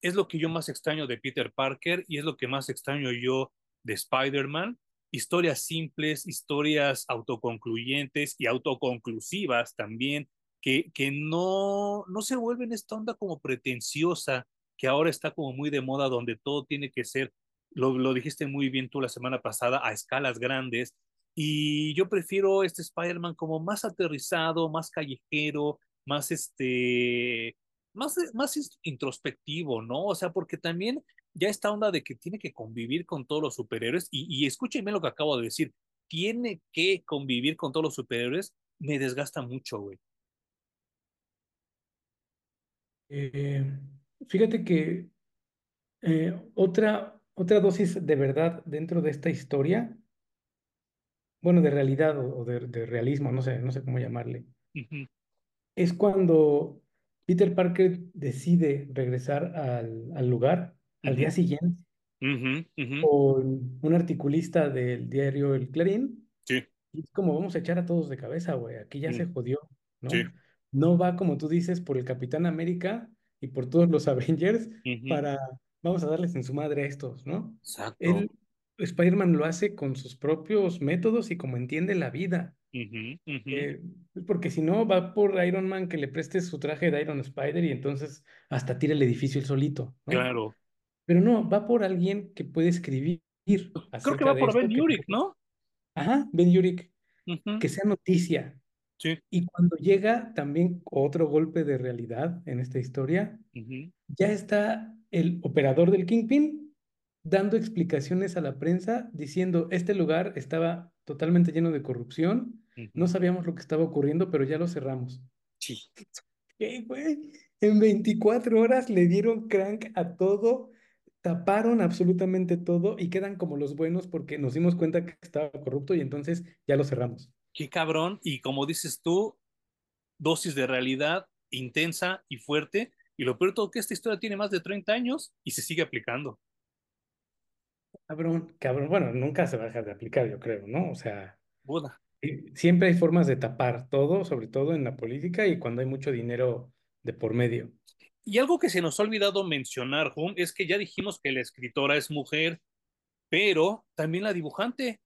es lo que yo más extraño de Peter Parker y es lo que más extraño yo de Spider-Man. Historias simples, historias autoconcluyentes y autoconclusivas también, que, que no, no se vuelven esta onda como pretenciosa, que ahora está como muy de moda, donde todo tiene que ser, lo, lo dijiste muy bien tú la semana pasada, a escalas grandes. Y yo prefiero este Spider-Man como más aterrizado, más callejero, más este, más, más introspectivo, ¿no? O sea, porque también ya esta onda de que tiene que convivir con todos los superhéroes, y, y escúchenme lo que acabo de decir, tiene que convivir con todos los superhéroes, me desgasta mucho, güey. Eh, fíjate que eh, otra, otra dosis de verdad dentro de esta historia, bueno, de realidad o, o de, de realismo, no sé, no sé cómo llamarle, Uh -huh, es cuando Peter Parker decide regresar al, al lugar uh al día siguiente uh -huh, con un articulista del diario El Clarín. Sí, y es como vamos a echar a todos de cabeza, güey, aquí ya mm, se jodió, sí, ¿no? No va, como tú dices, por el Capitán América y por todos los Avengers para, vamos a darles en su madre a estos, ¿no? exacto. Él, Spider-Man lo hace con sus propios métodos y como entiende la vida. Uh -huh, uh -huh. Eh, porque si no, va por Iron Man que le preste su traje de Iron Spider y entonces hasta tira el edificio él solito, ¿no? Claro. Pero no, va por alguien que puede escribir Creo que va por Ben esto, que ¿no? ajá, Ben Urich, Uh -huh, que sea noticia. Sí. Y cuando llega también otro golpe de realidad en esta historia, Uh -huh, ya está el operador del Kingpin dando explicaciones a la prensa diciendo, este lugar estaba totalmente lleno de corrupción, uh no sabíamos lo que estaba ocurriendo, pero ya lo cerramos. Sí. ¿Qué, güey? En 24 horas le dieron crank a todo, taparon absolutamente todo y quedan como los buenos porque nos dimos cuenta que estaba corrupto y entonces ya lo cerramos. Qué cabrón. Y como dices tú, dosis de realidad intensa y fuerte. Y lo peor de todo que esta historia tiene más de 30 años y se sigue aplicando. Cabrón, cabrón. Bueno, nunca se va a dejar de aplicar, yo creo, ¿no? O sea, Buda. siempre hay formas de tapar todo, sobre todo en la política y cuando hay mucho dinero de por medio. Y algo que se nos ha olvidado mencionar, Hum, es que ya dijimos que la escritora es mujer, pero también la dibujante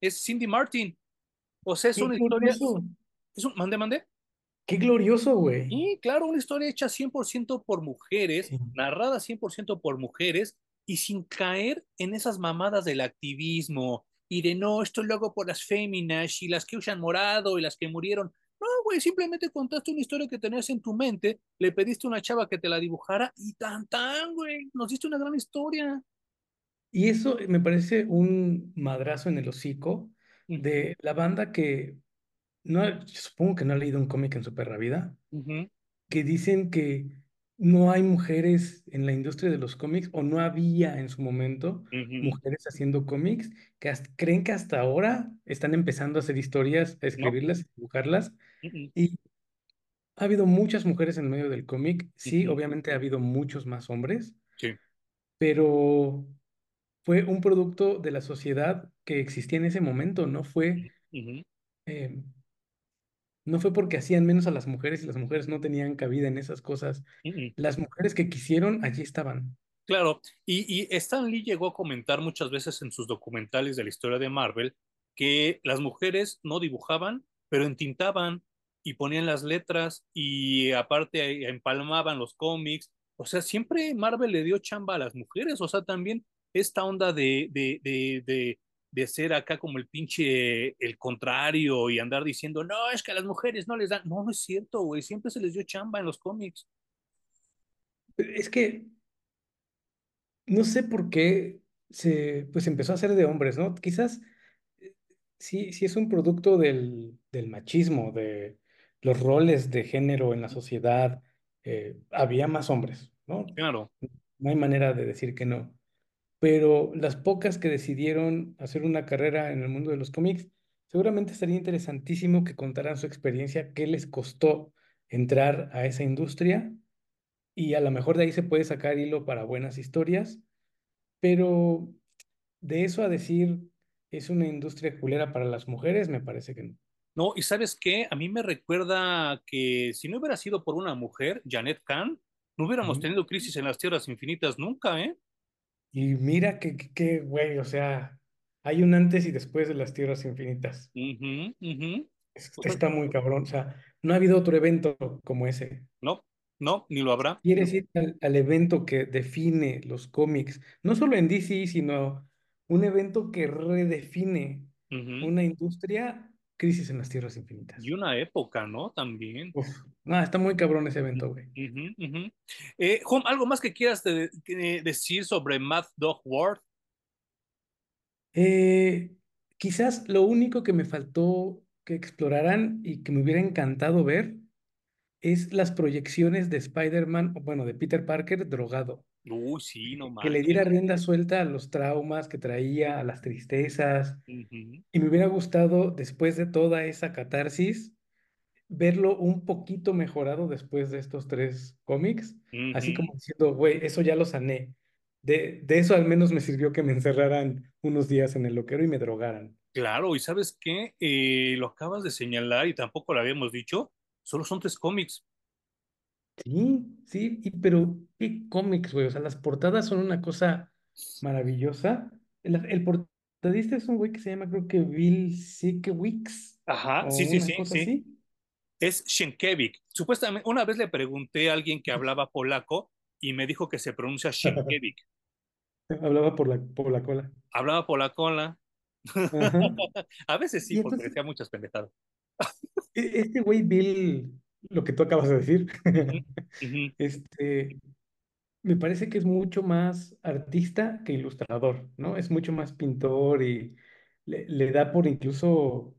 es Cindy Martin. O sea, es Qué una historia, glorioso, es un, mande, mande. qué glorioso, güey. Y claro, una historia hecha 100% por mujeres, Sí. narrada 100% por mujeres y sin caer en esas mamadas del activismo y de no, esto lo hago por las féminas y las que usan morado y las que murieron. No, güey, simplemente contaste una historia que tenías en tu mente, le pediste a una chava que te la dibujara y tan tan, güey, nos diste una gran historia. Y eso me parece un madrazo en el hocico de la banda que no, supongo que no ha leído un cómic en su perra vida, que dicen que no hay mujeres en la industria de los cómics o no había en su momento mujeres haciendo cómics que hasta- creen que hasta ahora están empezando a hacer historias, a No, escribirlas, a dibujarlas. Y ha habido muchas mujeres en medio del cómic. Sí, obviamente ha habido muchos más hombres, sí, pero fue un producto de la sociedad que existía en ese momento, no fue, eh, no fue porque hacían menos a las mujeres y las mujeres no tenían cabida en esas cosas. Las mujeres que quisieron, allí estaban. Claro, y, y Stan Lee llegó a comentar muchas veces en sus documentales de la historia de Marvel que las mujeres no dibujaban, pero entintaban y ponían las letras y aparte empalmaban los cómics. O sea, siempre Marvel le dio chamba a las mujeres. O sea, también esta onda de, de, de, de, ser acá como el pinche, el contrario y andar diciendo, no, es que a las mujeres no les dan. No, no es cierto, güey. Siempre se les dio chamba en los cómics. Es que no sé por qué se pues empezó a hacer de hombres, ¿no? Quizás eh, sí, sí es un producto del, del machismo, de los roles de género en la sociedad. eh, había más hombres, ¿no? Claro. No hay manera de decir que no. Pero las pocas que decidieron hacer una carrera en el mundo de los cómics, seguramente sería interesantísimo que contaran su experiencia, qué les costó entrar a esa industria y a lo mejor de ahí se puede sacar hilo para buenas historias, pero de eso a decir es una industria culera para las mujeres, me parece que no. No, y sabes qué, a mí me recuerda que si no hubiera sido por una mujer, Janet Kahn, no hubiéramos tenido crisis en las tierras infinitas nunca, ¿eh? Y mira que, que, güey, o sea, hay un antes y después de las tierras infinitas. Ujú, ujú. Es- O sea, Está muy cabrón, o sea, no ha habido otro evento como ese. no, no, ni lo habrá. quieres ir al, al evento que define los cómics, no solo en DC, sino un evento que redefine una industria, Crisis en las Tierras Y Infinitas. una época, ¿no? También. Uf, no, está muy cabrón ese evento, güey. Eh, ¿algo más que quieras de- decir sobre Mad Dog World? Eh, quizás lo único que me faltó que exploraran y que me hubiera encantado ver es las proyecciones de Spider-Man, bueno, de Peter Parker drogado. Uy, sí, no Que le diera rienda suelta a los traumas que traía, a las tristezas, Y me hubiera gustado, después de toda esa catarsis, verlo un poquito mejorado después de estos tres cómics, así como diciendo, güey, eso ya lo sané. De, de eso al menos me sirvió que me encerraran unos días en el loquero y me drogaran. Claro, y ¿sabes qué? Eh, lo acabas de señalar y tampoco lo habíamos dicho. Solo son tres cómics. Sí, sí, y, pero qué cómics, güey. O sea, las portadas son una cosa maravillosa. El, el portadista es un güey que se llama, creo que Bill Sienkiewicz Ajá, sí, sí, sí, sí. así. Es Sienkiewicz. Supuestamente, una vez le pregunté a alguien que hablaba polaco y me dijo que se pronuncia Sienkiewicz. Hablaba por la, por la cola. Hablaba polacola. Ajá. A veces sí, porque decía muchas pendejadas. e- este güey Bill, lo que tú acabas de decir, este, me parece que es mucho más artista que ilustrador, ¿no? Es mucho más pintor y le, le da por incluso,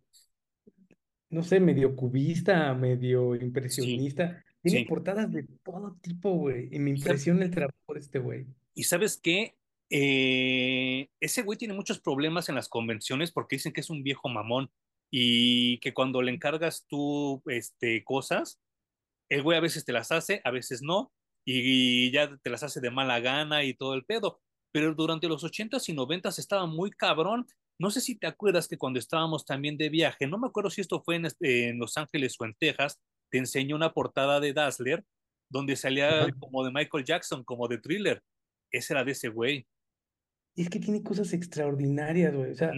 no sé, medio cubista, medio Sí, impresionista. Tiene sí. portadas de todo tipo, güey, y me ¿Y impresiona el trabajo de este güey. y sabes qué? Eh, ese güey tiene muchos problemas en las convenciones porque dicen que es un viejo mamón y que cuando le encargas tú este, cosas, el güey a veces te las hace, a veces no, y ya te las hace de mala gana y todo el pedo. Pero durante los ochentas y noventas estaba muy cabrón. No sé si te acuerdas que cuando estábamos también de viaje, no me acuerdo si esto fue en, este- en Los Ángeles o en Texas, te enseñó una portada de Dazzler donde salía Ajá. como de Michael Jackson, como de Thriller. Ese era de ese güey. Y es que tiene cosas extraordinarias, güey. O sea,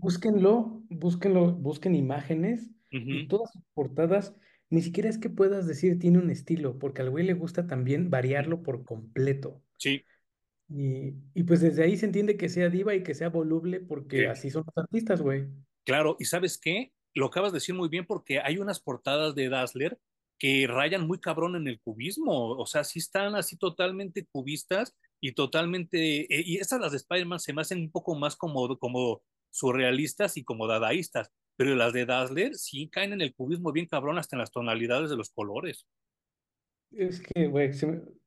búsquenlo, búsquenlo, busquen imágenes y todas sus portadas, ni siquiera es que puedas decir tiene un estilo, porque al güey le gusta también variarlo por completo. Sí, Y, y pues desde ahí se entiende que sea diva y que sea voluble, porque sí. así son los artistas, güey. Claro, y ¿sabes qué? Lo acabas de decir muy bien porque hay unas portadas de Dazzler que rayan muy cabrón en el cubismo, o sea, sí están así totalmente cubistas y totalmente, eh, y estas las de Spider-Man se me hacen un poco más como, como surrealistas y como dadaístas, pero las de Dazzler sí caen en el cubismo bien cabrón hasta en las tonalidades de los colores. Es que, güey,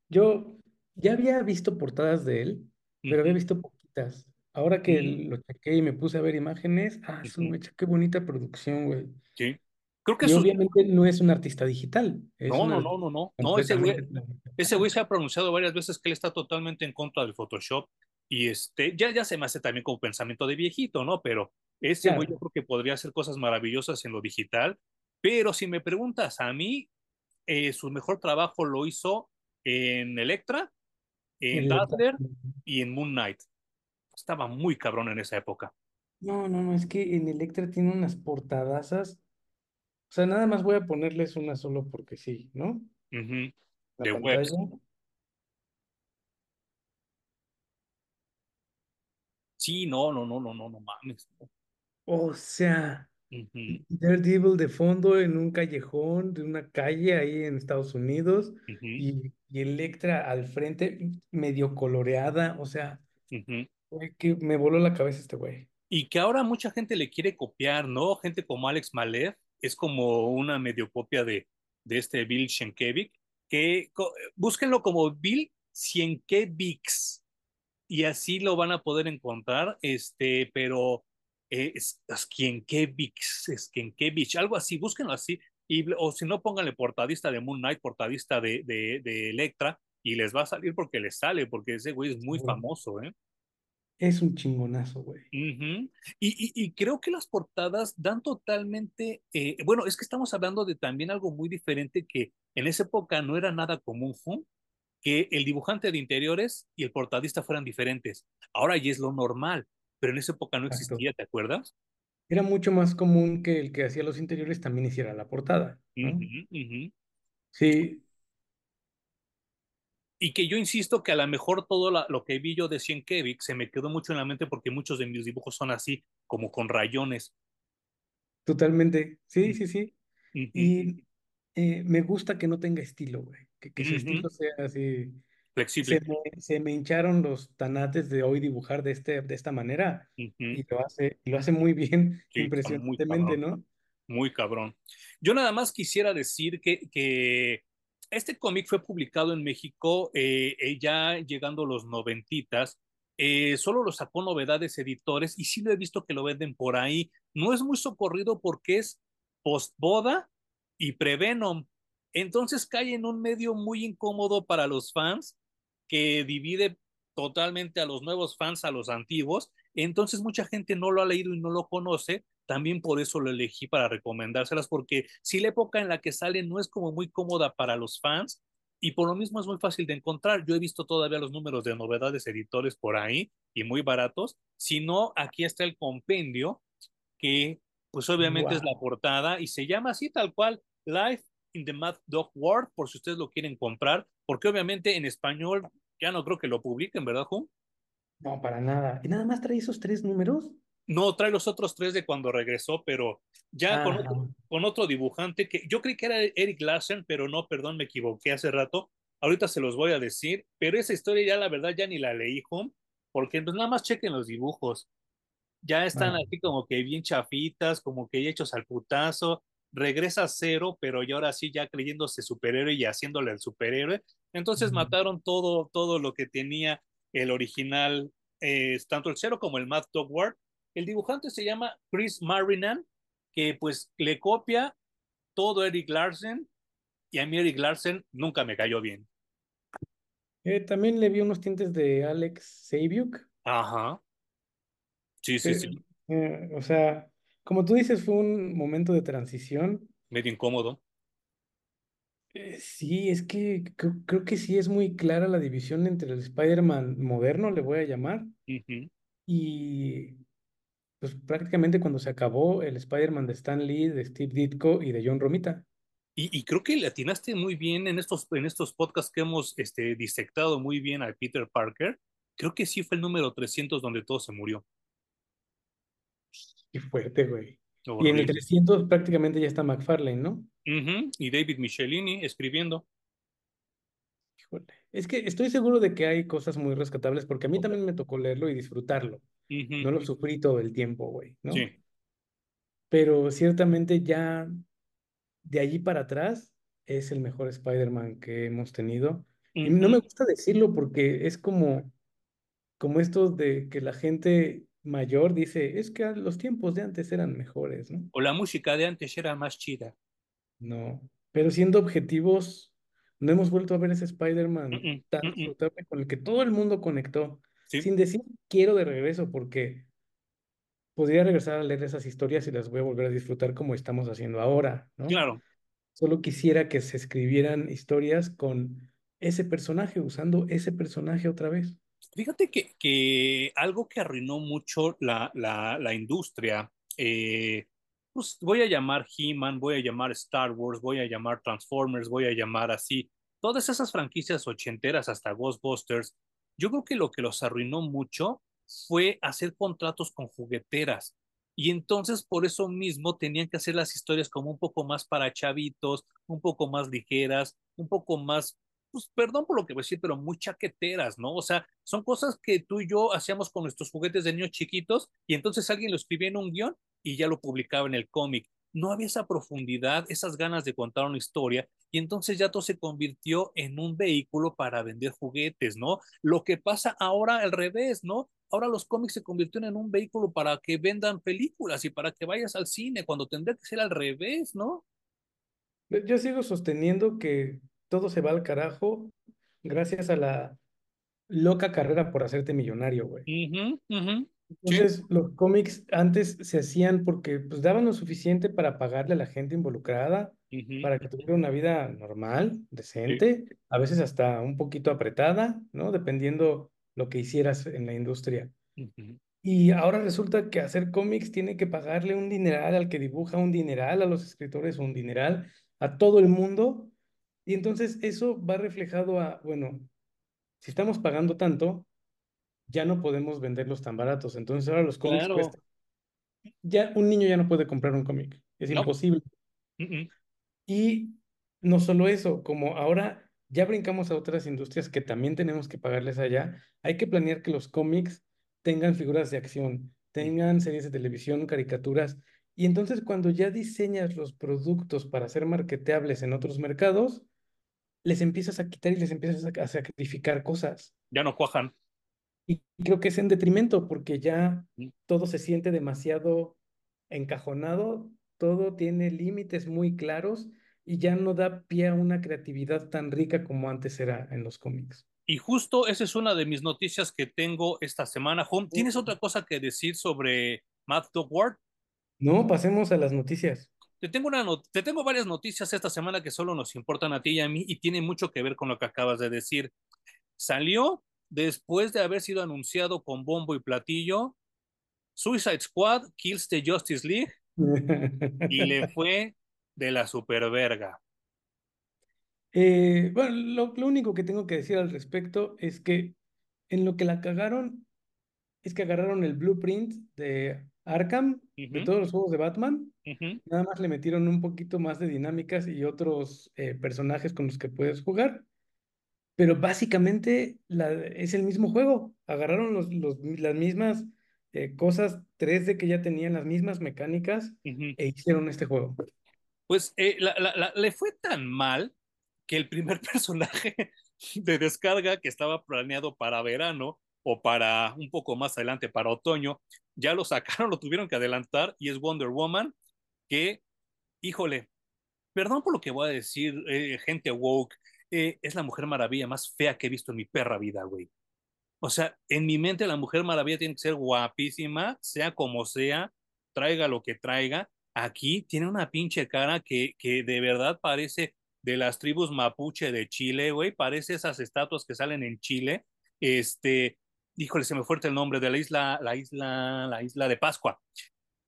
yo ya había visto portadas de él, pero había visto poquitas. Ahora que ujú, lo chequé y me puse a ver imágenes, ah, su ujú, mecha, qué bonita producción, güey. sí. Creo que Y sus obviamente no es un artista digital, es No, un no, artista no, no, no. Ese güey, completamente ese güey se ha pronunciado varias veces que él está totalmente en contra del Photoshop y este, ya, ya se me hace también como pensamiento de viejito, ¿no? Pero ese güey yo Claro, creo que podría hacer cosas maravillosas en lo digital Pero si me preguntas a mí, eh, su mejor trabajo lo hizo en Electra, en Dazzler y en Moon Knight. Estaba muy cabrón en esa época. No, no, no, es que en Electra tiene unas portadasas. O sea, nada más voy a ponerles una solo porque sí, ¿no? Ujú. La De Webs. Sí, no, no, no, no, no, no mames. O sea, Ujú, Daredevil de fondo en un callejón de una calle ahí en Estados Unidos ujú, y, y Electra al frente medio coloreada. O sea, ujú. güey, que me voló la cabeza este güey. Y que ahora mucha gente le quiere copiar, ¿no? Gente como Alex Malev es como una medio copia de, de este Bill Sienkiewicz, que co- búsquenlo como Bill Sienkiewicz y así lo van a poder encontrar, este, pero eh, Sienkiewicz, algo así, búsquenlo así, y, o si no, pónganle portadista de Moon Knight, portadista de, de, de Electra, y les va a salir porque les sale, porque ese güey es muy famoso, ¿eh? Es un chingonazo, güey. Ujú. Y, y- y creo que las portadas dan totalmente, eh, bueno, es que estamos hablando de también algo muy diferente que en esa época no era nada común, ¿no? que el dibujante de interiores y el portadista fueran diferentes. Ahora ya es lo normal, pero en esa época no Exacto. existía, ¿te acuerdas? Era mucho más común que el que hacía los interiores también hiciera la portada. Sí, Y que yo insisto que a lo mejor todo la- lo que vi yo de Sienkiewicz se me quedó mucho en la mente porque muchos de mis dibujos son así, como con rayones. totalmente. Sí, sí, sí. Y eh, me gusta que no tenga estilo, güey. Que, que su estilo sea así. Se me, se me hincharon los tanates de hoy dibujar de, este, de esta manera y lo hace, lo hace muy bien, Sí, muy impresionantemente, cabrón. ¿no? Muy cabrón. Yo nada más quisiera decir que, que este cómic fue publicado en México eh, eh, ya llegando los noventitas. Eh, solo lo sacó Novedades Editores y sí lo he visto que lo venden por ahí. No es muy socorrido porque es postboda y prevenom. Entonces cae en un medio muy incómodo para los fans que divide totalmente a los nuevos fans a los antiguos. Entonces mucha gente no lo ha leído y no lo conoce también por eso lo elegí para recomendárselas, porque si la época en la que sale no es como muy cómoda para los fans y por lo mismo es muy fácil de encontrar. Yo he visto todavía los números de novedades editores por ahí y muy baratos. Si no, aquí está el compendio, que pues obviamente es la portada y se llama así tal cual, Life in the Mad Dog World, por si ustedes lo quieren comprar, porque obviamente en español ya no creo que lo publiquen, ¿verdad, Jun? No, para nada. ¿Y nada más trae esos tres números? No, trae los otros tres de cuando regresó, pero ya con Ajá. otro, con otro dibujante que yo creí que era Eric Larsen, pero no, perdón, me equivoqué hace rato. Ahorita se los voy a decir, pero esa historia ya la verdad ya ni la leí, home, porque pues nada más chequen los dibujos. Ya están Ah, así como que bien chafitas, como que hechos al putazo. Regresa cero, pero ya ahora sí ya creyéndose superhéroe y haciéndole el superhéroe. Entonces mataron todo, todo lo que tenía el original, eh, tanto el cero como el Mad Dog World el dibujante se llama Chris Marinan, que pues le copia todo Eric Larsen y a mí Eric Larsen nunca me cayó bien. Eh, también le vi unos tintes de Alex Saviuk, Ajá, sí, sí, sí, eh, o sea, como tú dices, fue un momento de transición. medio incómodo. Eh, sí, es que creo, creo que sí es muy clara la división entre el Spider-Man moderno, le voy a llamar, Uh -huh. y pues prácticamente cuando se acabó el Spider-Man de Stan Lee, de Steve Ditko y de John Romita. y, y, creo que le atinaste muy bien en estos, en estos podcasts que hemos este, disectado muy bien a Peter Parker. Creo que sí fue el número 300 donde todo se murió. Qué fuerte, güey. Y en el Horrible. 300 prácticamente ya está McFarlane, ¿no? Uh -huh. Y David Michelini escribiendo. Híjole. Es que estoy seguro de que hay cosas muy rescatables porque a mí también me tocó leerlo y disfrutarlo. Uh No lo sufrí todo el tiempo, güey, ¿no? Sí. Pero ciertamente ya de allí para atrás es el mejor Spider-Man que hemos tenido. Uh Y no me gusta decirlo porque es como, como esto de que la gente mayor dice, es que los tiempos de antes eran mejores, ¿no? O la música de antes era más chida. No, pero siendo objetivos, no hemos vuelto a ver ese Spider-Man tan disfrutable con el que todo el mundo conectó, Sí. sin decir quiero de regreso, porque podría regresar a leer esas historias y las voy a volver a disfrutar como estamos haciendo ahora, ¿no? Claro, Solo quisiera que se escribieran historias con ese personaje, usando ese personaje otra vez. Fíjate que, que algo que arruinó mucho la, la, la industria, eh, pues voy a llamar He-Man, voy a llamar Star Wars, voy a llamar Transformers, voy a llamar así, todas esas franquicias ochenteras hasta Ghostbusters, yo creo que lo que los arruinó mucho fue hacer contratos con jugueteras. Y entonces por eso mismo tenían que hacer las historias como un poco más para chavitos, un poco más ligeras, un poco más pues perdón por lo que voy a decir, pero muy chaqueteras, ¿no? O sea, son cosas que tú y yo hacíamos con nuestros juguetes de niños chiquitos y entonces alguien lo escribía en un guion y ya lo publicaba en el cómic. No había esa profundidad, esas ganas de contar una historia y entonces ya todo se convirtió en un vehículo para vender juguetes, ¿no? Lo que pasa ahora al revés, ¿no? Ahora los cómics se convirtieron en un vehículo para que vendan películas y para que vayas al cine, cuando tendría que ser al revés, ¿no? Yo sigo sosteniendo que todo se va al carajo gracias a la loca carrera por hacerte millonario, güey. Uh -huh, uh -huh. Entonces, sí. los cómics antes se hacían porque pues daban lo suficiente para pagarle a la gente involucrada, uh -huh. para que tuviera una vida normal, decente, sí. a veces hasta un poquito apretada, ¿no? Dependiendo lo que hicieras en la industria. Y ahora resulta que hacer cómics tiene que pagarle un dineral al que dibuja, un dineral a los escritores, un dineral a todo el mundo. Y entonces eso va reflejado a, bueno, si estamos pagando tanto, ya no podemos venderlos tan baratos. Entonces ahora los cómics claro. cuestan. Ya un niño ya no puede comprar un cómic. Es no. imposible. Uh -uh. Y no solo eso, como ahora ya brincamos a otras industrias que también tenemos que pagarles allá, hay que planear que los cómics tengan figuras de acción, tengan series de televisión, caricaturas. Y entonces cuando ya diseñas los productos para ser marketeables en otros mercados, les empiezas a quitar y les empiezas a sacrificar cosas. Ya no cuajan. Y creo que es en detrimento porque ya todo se siente demasiado encajonado, todo tiene límites muy claros y ya no da pie a una creatividad tan rica como antes era en los cómics. Y justo esa es una de mis noticias que tengo esta semana. Home, ¿tienes otra cosa que decir sobre Matt Ward? No, pasemos a las noticias. Te tengo, una not te tengo varias noticias esta semana que solo nos importan a ti y a mí y tiene mucho que ver con lo que acabas de decir. Salió después de haber sido anunciado con bombo y platillo Suicide Squad Kills the Justice League y le fue de la superverga. Eh, bueno, lo, lo, único que tengo que decir al respecto es que en lo que la cagaron es que agarraron el blueprint de Arkham, uh -huh. de todos los juegos de Batman, uh -huh. nada más le metieron un poquito más de dinámicas y otros eh, personajes con los que puedes jugar, pero básicamente la, es el mismo juego, agarraron los, los, las mismas eh, cosas 3D que ya tenían, las mismas mecánicas uh -huh. e hicieron este juego. Pues eh, la, la, le fue tan mal que el primer personaje de descarga que estaba planeado para verano o para un poco más adelante, para otoño, ya lo sacaron, lo tuvieron que adelantar y es Wonder Woman, que, híjole, perdón por lo que voy a decir, eh, gente woke, eh, es la mujer maravilla más fea que he visto en mi perra vida, güey. O sea, en mi mente la mujer maravilla tiene que ser guapísima, sea como sea, traiga lo que traiga. Aquí tiene una pinche cara que, que de verdad parece de las tribus mapuche de Chile, güey, parece esas estatuas que salen en Chile. Este, híjole, se me fuerte el nombre de la isla, la isla, la isla de Pascua.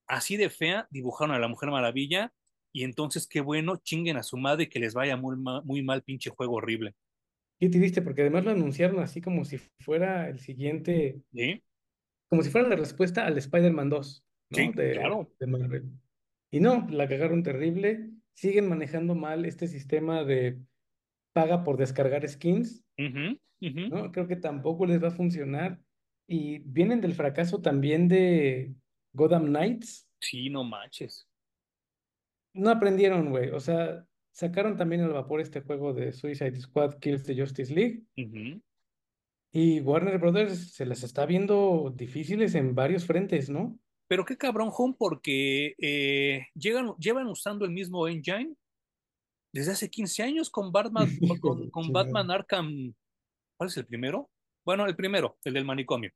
Así de fea dibujaron a la Mujer Maravilla y entonces qué bueno, chinguen a su madre que les vaya muy, muy mal pinche juego horrible. Qué triste, porque además lo anunciaron así como si fuera el siguiente, ¿Sí? como si fuera la respuesta al Spider-Man 2, ¿no? Sí, de, claro. de Marvel. Y no, la cagaron terrible, siguen manejando mal este sistema de paga por descargar skins, uh -huh, uh -huh. ¿no? Creo que tampoco les va a funcionar. Y vienen del fracaso también de Gotham Knights. Sí, no manches. No aprendieron, güey. O sea, sacaron también al vapor este juego de Suicide Squad Kills the Justice League. Uh -huh. Y Warner Brothers se las está viendo difíciles en varios frentes, ¿no? Pero qué cabrón, Home, porque eh, llegan, llevan usando el mismo engine desde hace 15 años con Batman, con, con Batman Arkham. ¿Cuál es el primero? Bueno, el primero, el del manicomio.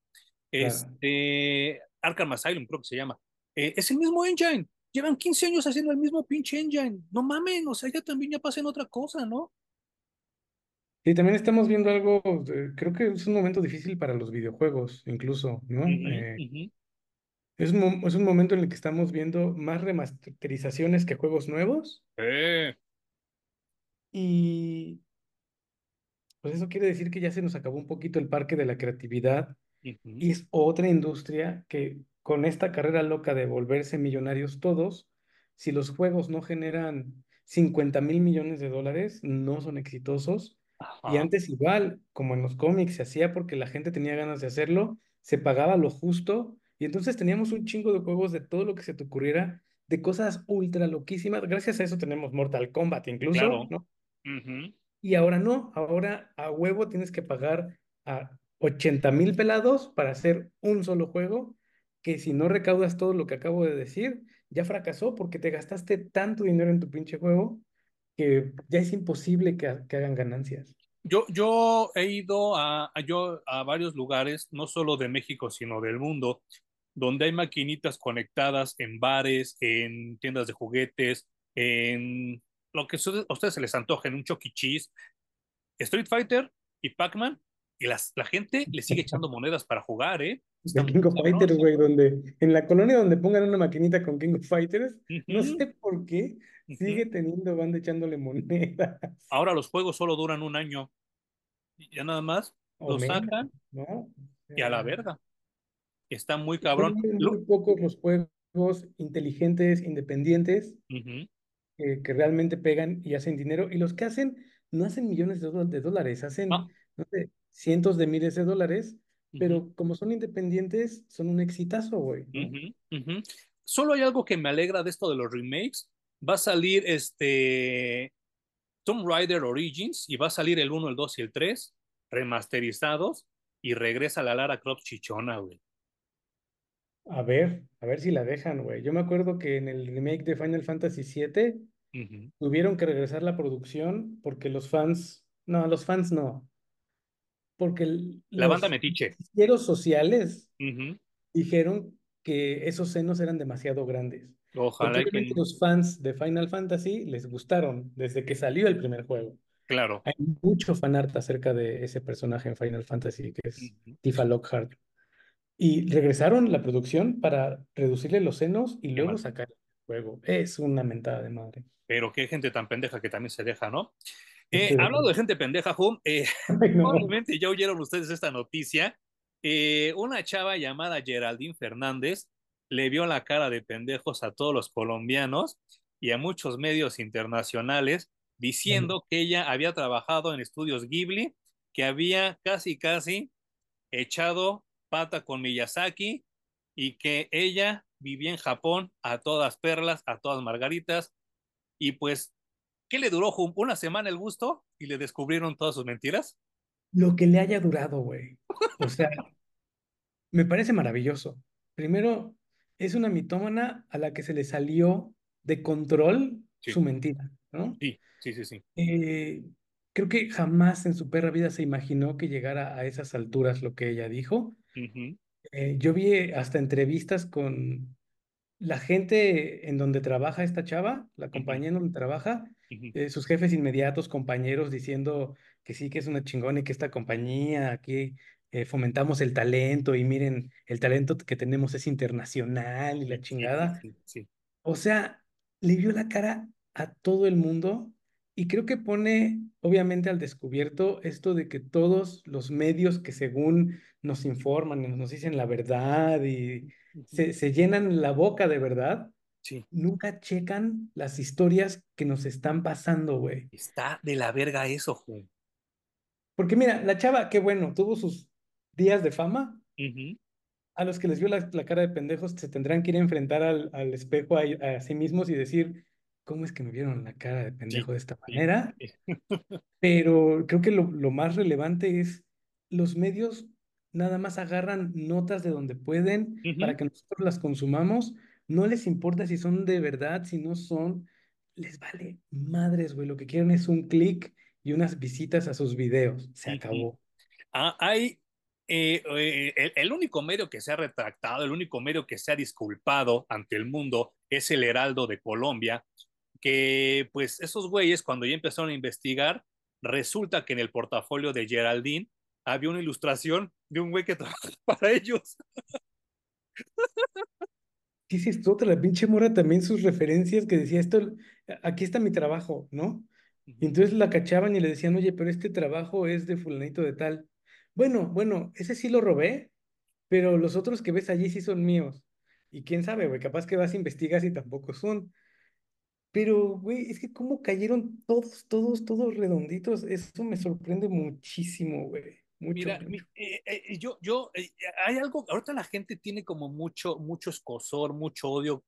Este, Arkham Asylum creo que se llama, eh, es el mismo engine. Llevan 15 años haciendo el mismo pinche engine. No mamen, o sea, ya también ya pasen otra cosa, ¿no? Y también estamos viendo algo, eh, creo que es un momento difícil para los videojuegos, incluso, ¿no? Eh, ujú. es un, es un momento en el que estamos viendo más remasterizaciones que juegos nuevos. Eh, Y pues eso quiere decir que ya se nos acabó un poquito el parque de la creatividad ujú. Y es otra industria que con esta carrera loca de volverse millonarios todos, si los juegos no generan cincuenta mil millones de dólares, no son exitosos. Y Ajá, antes igual, como en los cómics, se hacía porque la gente tenía ganas de hacerlo, se pagaba lo justo y entonces teníamos un chingo de juegos de todo lo que se te ocurriera, de cosas ultra loquísimas. Gracias a eso tenemos Mortal Kombat incluso, claro. ¿no? Y ahora no, ahora a huevo tienes que pagar a ochenta mil pelados para hacer un solo juego, que si no recaudas todo lo que acabo de decir, ya fracasó porque te gastaste tanto dinero en tu pinche juego que ya es imposible que, que hagan ganancias. Yo, yo he ido a, a- yo, a varios lugares, no solo de México, sino del mundo, donde hay maquinitas conectadas en bares, en tiendas de juguetes, en lo que a ustedes se les antoje, en un Chuck E. Cheese, Street Fighter y Pac-Man, y las, la gente le sigue echando monedas para jugar, ¿eh? Está De muy King of. Fighters, güey, donde en la colonia donde pongan una maquinita con King of Fighters, no sé por qué sigue teniendo banda echándole monedas Ahora los juegos solo duran un año, ya nada más los sacan y a la verga. Está muy cabrón. muy, muy pocos los juegos inteligentes, independientes, Ujú, que, que realmente pegan y hacen dinero. Y los que hacen, no hacen millones de, de dólares, hacen, no sé, cientos de miles de dólares, pero como son independientes, son un exitazo, güey. Solo hay algo que me alegra de esto de los remakes. Va a salir este Tomb Raider Origins y va a salir el uno el 2 y el 3 remasterizados y regresa la Lara Croft chichona, güey. A ver, a ver si la dejan, güey. Yo me acuerdo que en el remake de Final Fantasy VII tuvieron que regresar la producción porque los fans, no, los fans no, porque el- La banda los Metiche. noticieros sociales dijeron que esos senos eran demasiado grandes. Ojalá que los fans de Final Fantasy les gustaron desde que salió el primer juego. Claro. Hay mucho fanart acerca de ese personaje en Final Fantasy que es. Tifa Lockhart. Y regresaron la producción para reducirle los senos y luego mal. sacar el juego. Es una mentada de madre. Pero qué gente tan pendeja que también se deja, ¿no? Eh, de hablando de gente pendeja, Hum, eh, Ay, no. probablemente ya oyeron ustedes esta noticia. Eh, una chava llamada Geraldine Fernández le vio la cara de pendejos a todos los colombianos y a muchos medios internacionales diciendo que ella había trabajado en estudios Ghibli, que había casi, casi echado pata con Miyazaki y que ella vivía en Japón a todas perlas, a todas margaritas y pues, ¿qué le duró? Una semana el gusto y le descubrieron todas sus mentiras. Lo que le haya durado, güey. O sea, me parece maravilloso. Primero, es una mitómana a la que se le salió de control Sí, su mentira, ¿no? sí, sí, sí, sí. Eh, creo que jamás en su perra vida se imaginó que llegara a esas alturas lo que ella dijo. Eh, yo vi hasta entrevistas con la gente en donde trabaja esta chava, la compañía en donde trabaja, eh, sus jefes inmediatos, compañeros, diciendo que sí, que es una chingona y que esta compañía aquí eh, fomentamos el talento y miren, el talento que tenemos es internacional y la sí, chingada. sí, sí. O sea, le vio la cara a todo el mundo y creo que pone obviamente al descubierto esto de que todos los medios que según nos informan y nos dicen la verdad y se, se llenan la boca de verdad, Sí, nunca checan las historias que nos están pasando, güey. está de la verga eso, Hum. Porque mira, la chava, qué bueno, tuvo sus días de fama. A los que les vio la, la cara de pendejos se tendrán que ir a enfrentar al, al espejo a, a sí mismos y decir, ¿cómo es que me vieron la cara de Sí, pendejo de esta manera? sí. Pero creo que lo, lo más relevante es los medios nada más agarran notas de donde pueden para que nosotros las consumamos. No les importa si son de verdad, si no son. Les vale madres, güey. Lo que quieren es un clic y unas visitas a sus videos. Se acabó. Ah, hay eh, eh, el, el, único medio que se ha retractado, el único medio que se ha disculpado ante el mundo es el Heraldo de Colombia, que pues esos güeyes cuando ya empezaron a investigar, resulta que en el portafolio de Geraldine había una ilustración de un güey que trabaja para ellos. Sí, es otra, la pinche mora también sus referencias que decía esto, aquí está mi trabajo, ¿no? Y entonces la cachaban y le decían, oye, pero este trabajo es de fulanito de tal. Bueno, bueno, ese sí lo robé, pero los otros que ves allí sí son míos. Y quién sabe, güey, capaz que vas a investigar y tampoco son. Pero, güey, es que cómo cayeron todos, todos, todos redonditos. Eso me sorprende muchísimo, güey. Mucho, Mira, mucho. Eh, eh, yo, yo, eh, hay algo, ahorita la gente tiene como mucho, mucho escosor, mucho odio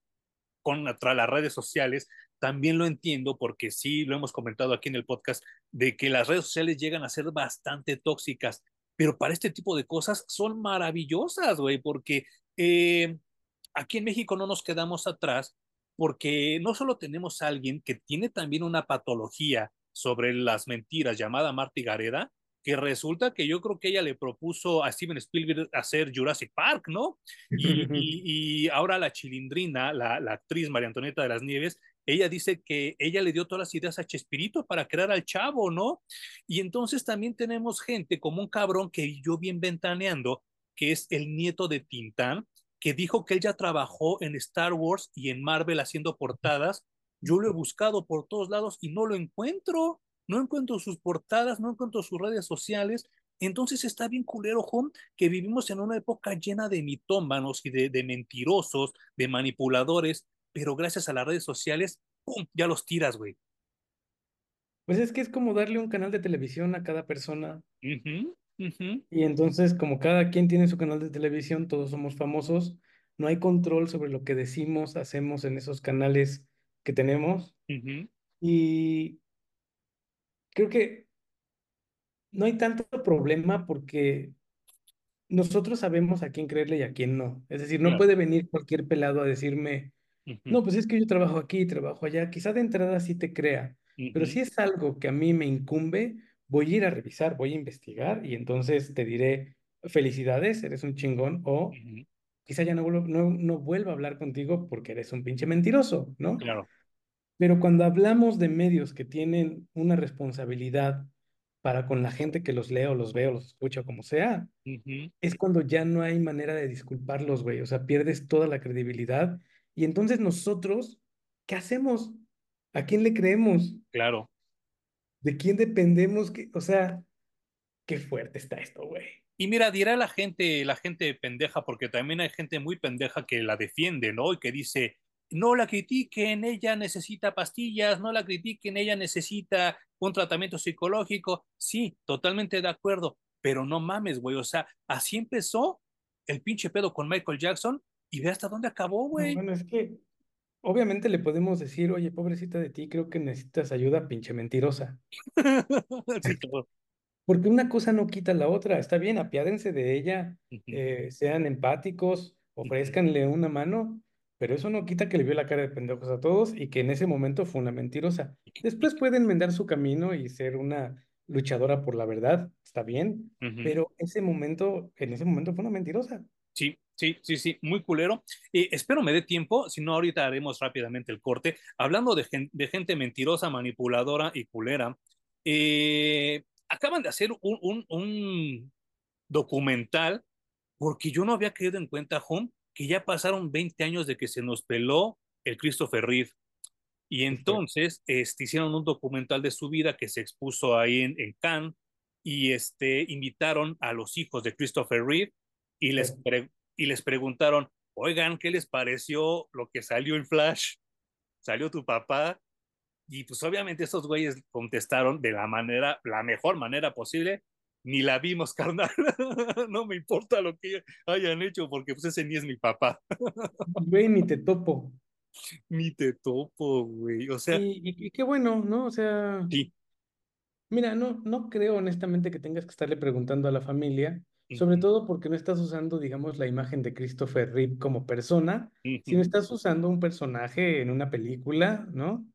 contra las redes sociales. También lo entiendo porque sí, lo hemos comentado aquí en el podcast, de que las redes sociales llegan a ser bastante tóxicas, pero para este tipo de cosas son maravillosas, güey, porque eh, aquí en México no nos quedamos atrás porque no solo tenemos a alguien que tiene también una patología sobre las mentiras llamada Marty Gareda, que resulta que yo creo que ella le propuso a Steven Spielberg hacer Jurassic Park, ¿no? Y, y, y ahora la chilindrina, la, la, actriz María Antonieta de las Nieves, ella dice que ella le dio todas las ideas a Chespirito para crear al chavo, ¿no? Y entonces también tenemos gente como un cabrón que yo bien ventaneando, que es el nieto de Tintán, que dijo que él ya trabajó en Star Wars y en Marvel haciendo portadas. Yo lo he buscado por todos lados y no lo encuentro. No encuentro sus portadas, no encuentro sus redes sociales. Entonces está bien culero, Home, que vivimos en una época llena de mitómanos y de, de mentirosos, de manipuladores, pero gracias a las redes sociales, ¡pum! Ya los tiras, güey. Pues es que es como darle un canal de televisión a cada persona. Uh -huh, uh -huh. Y entonces, como cada quien tiene su canal de televisión, todos somos famosos, no hay control sobre lo que decimos, hacemos en esos canales que tenemos. Uh -huh. Y creo que no hay tanto problema porque nosotros sabemos a quién creerle y a quién no. Es decir, no Claro. puede venir cualquier pelado a decirme, Uh -huh, no, pues es que yo trabajo aquí, trabajo allá. Quizá de entrada sí te crea, uh pero si es algo que a mí me incumbe, voy a ir a revisar, voy a investigar y entonces te diré, felicidades, eres un chingón o uh -huh. quizá ya no vuelvo, no, no vuelva a hablar contigo porque eres un pinche mentiroso, ¿no? Claro. Pero cuando hablamos de medios que tienen una responsabilidad para con la gente que los lee o los ve o los escucha o como sea, Uh -huh. es cuando ya no hay manera de disculparlos, güey. O sea, pierdes toda la credibilidad. Y entonces nosotros, ¿qué hacemos? ¿A quién le creemos? Claro. ¿De quién dependemos? ¿Qué- O sea, qué fuerte está esto, güey. Y mira, dirá la gente, la gente pendeja, porque también hay gente muy pendeja que la defiende, ¿no? Y que dice, no la critiquen, ella necesita pastillas, no la critiquen, ella necesita un tratamiento psicológico. Sí, totalmente de acuerdo, pero no mames, güey. O sea, así empezó el pinche pedo con Michael Jackson y ve hasta dónde acabó, No, güey. bueno, es que obviamente le podemos decir, oye, pobrecita de ti, creo que necesitas ayuda, pinche mentirosa. sí, claro. Porque una cosa no quita la otra. Está bien, apiádense de ella, eh, sean empáticos, ujú, ofrézcanle una mano, pero eso no quita que le vio la cara de pendejos a todos y que en ese momento fue una mentirosa. Después pueden enmendar su camino y ser una luchadora por la verdad, está bien, pero ese momento, en ese momento fue una mentirosa. Sí, sí, sí, sí, muy culero. Eh, espero me dé tiempo, si no ahorita haremos rápidamente el corte. Hablando de, gen de gente mentirosa, manipuladora y culera, eh, acaban de hacer un, un, un, documental porque yo no había caído en cuenta, Home, que ya pasaron 20 años de que se nos peló el Christopher Reeve. Y entonces este, hicieron un documental de su vida que se expuso ahí en, en Cannes y este, invitaron a los hijos de Christopher Reeve y les, pre y les preguntaron, oigan, ¿qué les pareció lo que salió en Flash? ¿Salió tu papá? Y pues obviamente esos güeyes contestaron de la manera, la mejor manera posible, ni la vimos, carnal. no me importa lo que hayan hecho, porque pues ese ni es mi papá. Güey, ni te topo. ni te topo, güey. O sea, Y, y, y qué bueno, ¿no? O sea, sí. Mira, no, no creo honestamente que tengas que estarle preguntando a la familia, sobre todo porque no estás usando, digamos, la imagen de Christopher Reeve como persona, sino estás usando un personaje en una película, ¿no?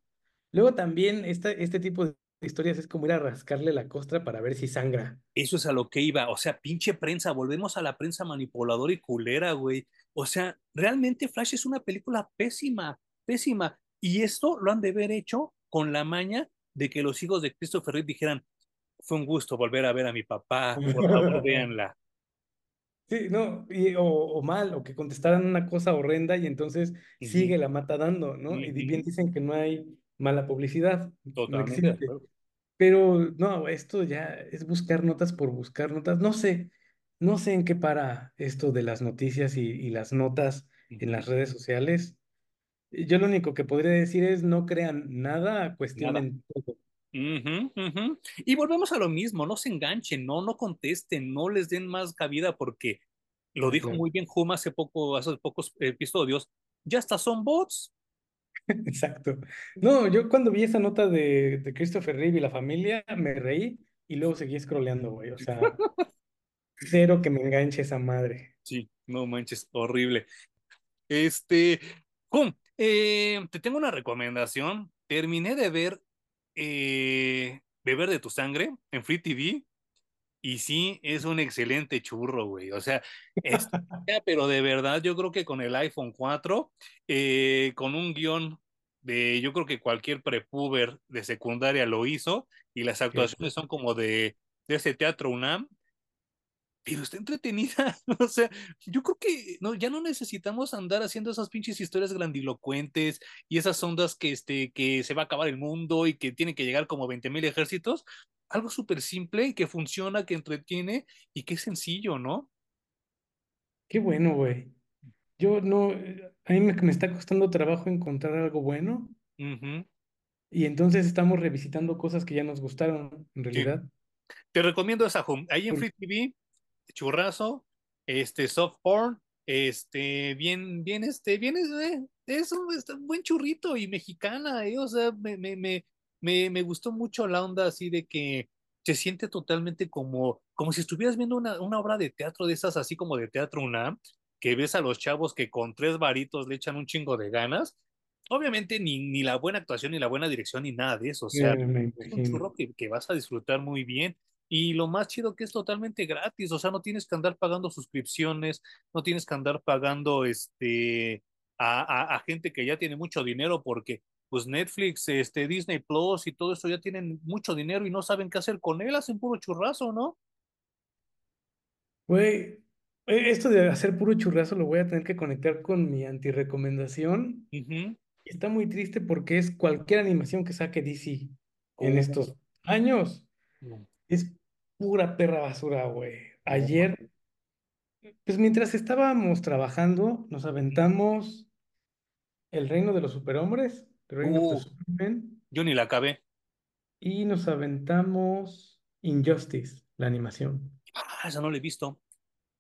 Luego también esta, este tipo de historias es como ir a rascarle la costra para ver si sangra. Eso es a lo que iba. O sea, pinche prensa, volvemos a la prensa manipuladora y culera, güey. O sea, realmente Flash es una película pésima, pésima. Y esto lo han de haber hecho con la maña de que los hijos de Christopher Reeve dijeran, fue un gusto volver a ver a mi papá, por favor, véanla. Sí, no, y, o, o, mal, o que contestaran una cosa horrenda y entonces Uh sigue la mata dando, ¿no? Uh Y bien dicen que no hay mala publicidad, Totalmente. Pero no, esto ya es buscar notas por buscar notas. No sé, no sé en qué para esto de las noticias y, y las notas Uh en las redes sociales. Yo lo único que podría decir es no crean nada, Nada. cuestionen todo. Uh -huh, uh -huh. Y volvemos a lo mismo, no se enganchen, no, no contesten, no les den más cabida porque lo dijo muy bien Huma hace poco, hace pocos episodios, ya hasta son bots. Exacto. No, yo cuando vi esa nota de, de Christopher Reeve y la familia, me reí y luego seguí scrolleando, güey. O sea, cero que me enganche esa madre. Sí, no manches, horrible. Este, eh, te tengo una recomendación. Terminé de ver eh, Beber de tu sangre en Free TV y sí, es un excelente churro, güey. O sea, es, pero de verdad yo creo que con el iPhone 4, eh, con un guion de, yo creo que cualquier prepuber de secundaria lo hizo y las actuaciones son como de, de ese teatro UNAM pero está entretenida. O sea, yo creo que no, ya no necesitamos andar haciendo esas pinches historias grandilocuentes y esas ondas que, este, que se va a acabar el mundo y que tienen que llegar como 20 mil ejércitos. Algo súper simple y que funciona, que entretiene y que es sencillo, ¿no? qué bueno, güey. Yo no, a mí me, me está costando trabajo encontrar algo bueno Uh -huh. y entonces estamos revisitando cosas que ya nos gustaron, en Sí. realidad. Te recomiendo esa home. Ahí en Free TV, churrazo, este, soft porn, este, bien, bien, este, bien, eh, es un, buen churrito y mexicana, eh, o sea, me, me, me, me, me gustó mucho la onda así de que se siente totalmente como, como si estuvieras viendo una, una obra de teatro de esas, así como de teatro UNAM, que ves a los chavos que con tres varitos le echan un chingo de ganas. Obviamente ni, ni la buena actuación, ni la buena dirección, ni nada de eso, o sea, es un churro que, que vas a disfrutar muy bien. Y lo más chido que es totalmente gratis, o sea, no tienes que andar pagando suscripciones, no tienes que andar pagando este a, a, a gente que ya tiene mucho dinero porque pues Netflix, este Disney Plus y todo eso ya tienen mucho dinero y no saben qué hacer con él, hacen puro churrazo, ¿no? Güey, eh, esto de hacer puro churrazo lo voy a tener que conectar con mi antirecomendación. Y Está muy triste porque es cualquier animación que saque DC en Oh, estos años. no, Es pura perra basura, güey. Ayer, pues mientras estábamos trabajando, nos aventamos El Reino de los Superhombres, The Reign of the Uh, Supermen, yo ni la acabé. y nos aventamos Injustice, la animación. Ah, esa no la he visto.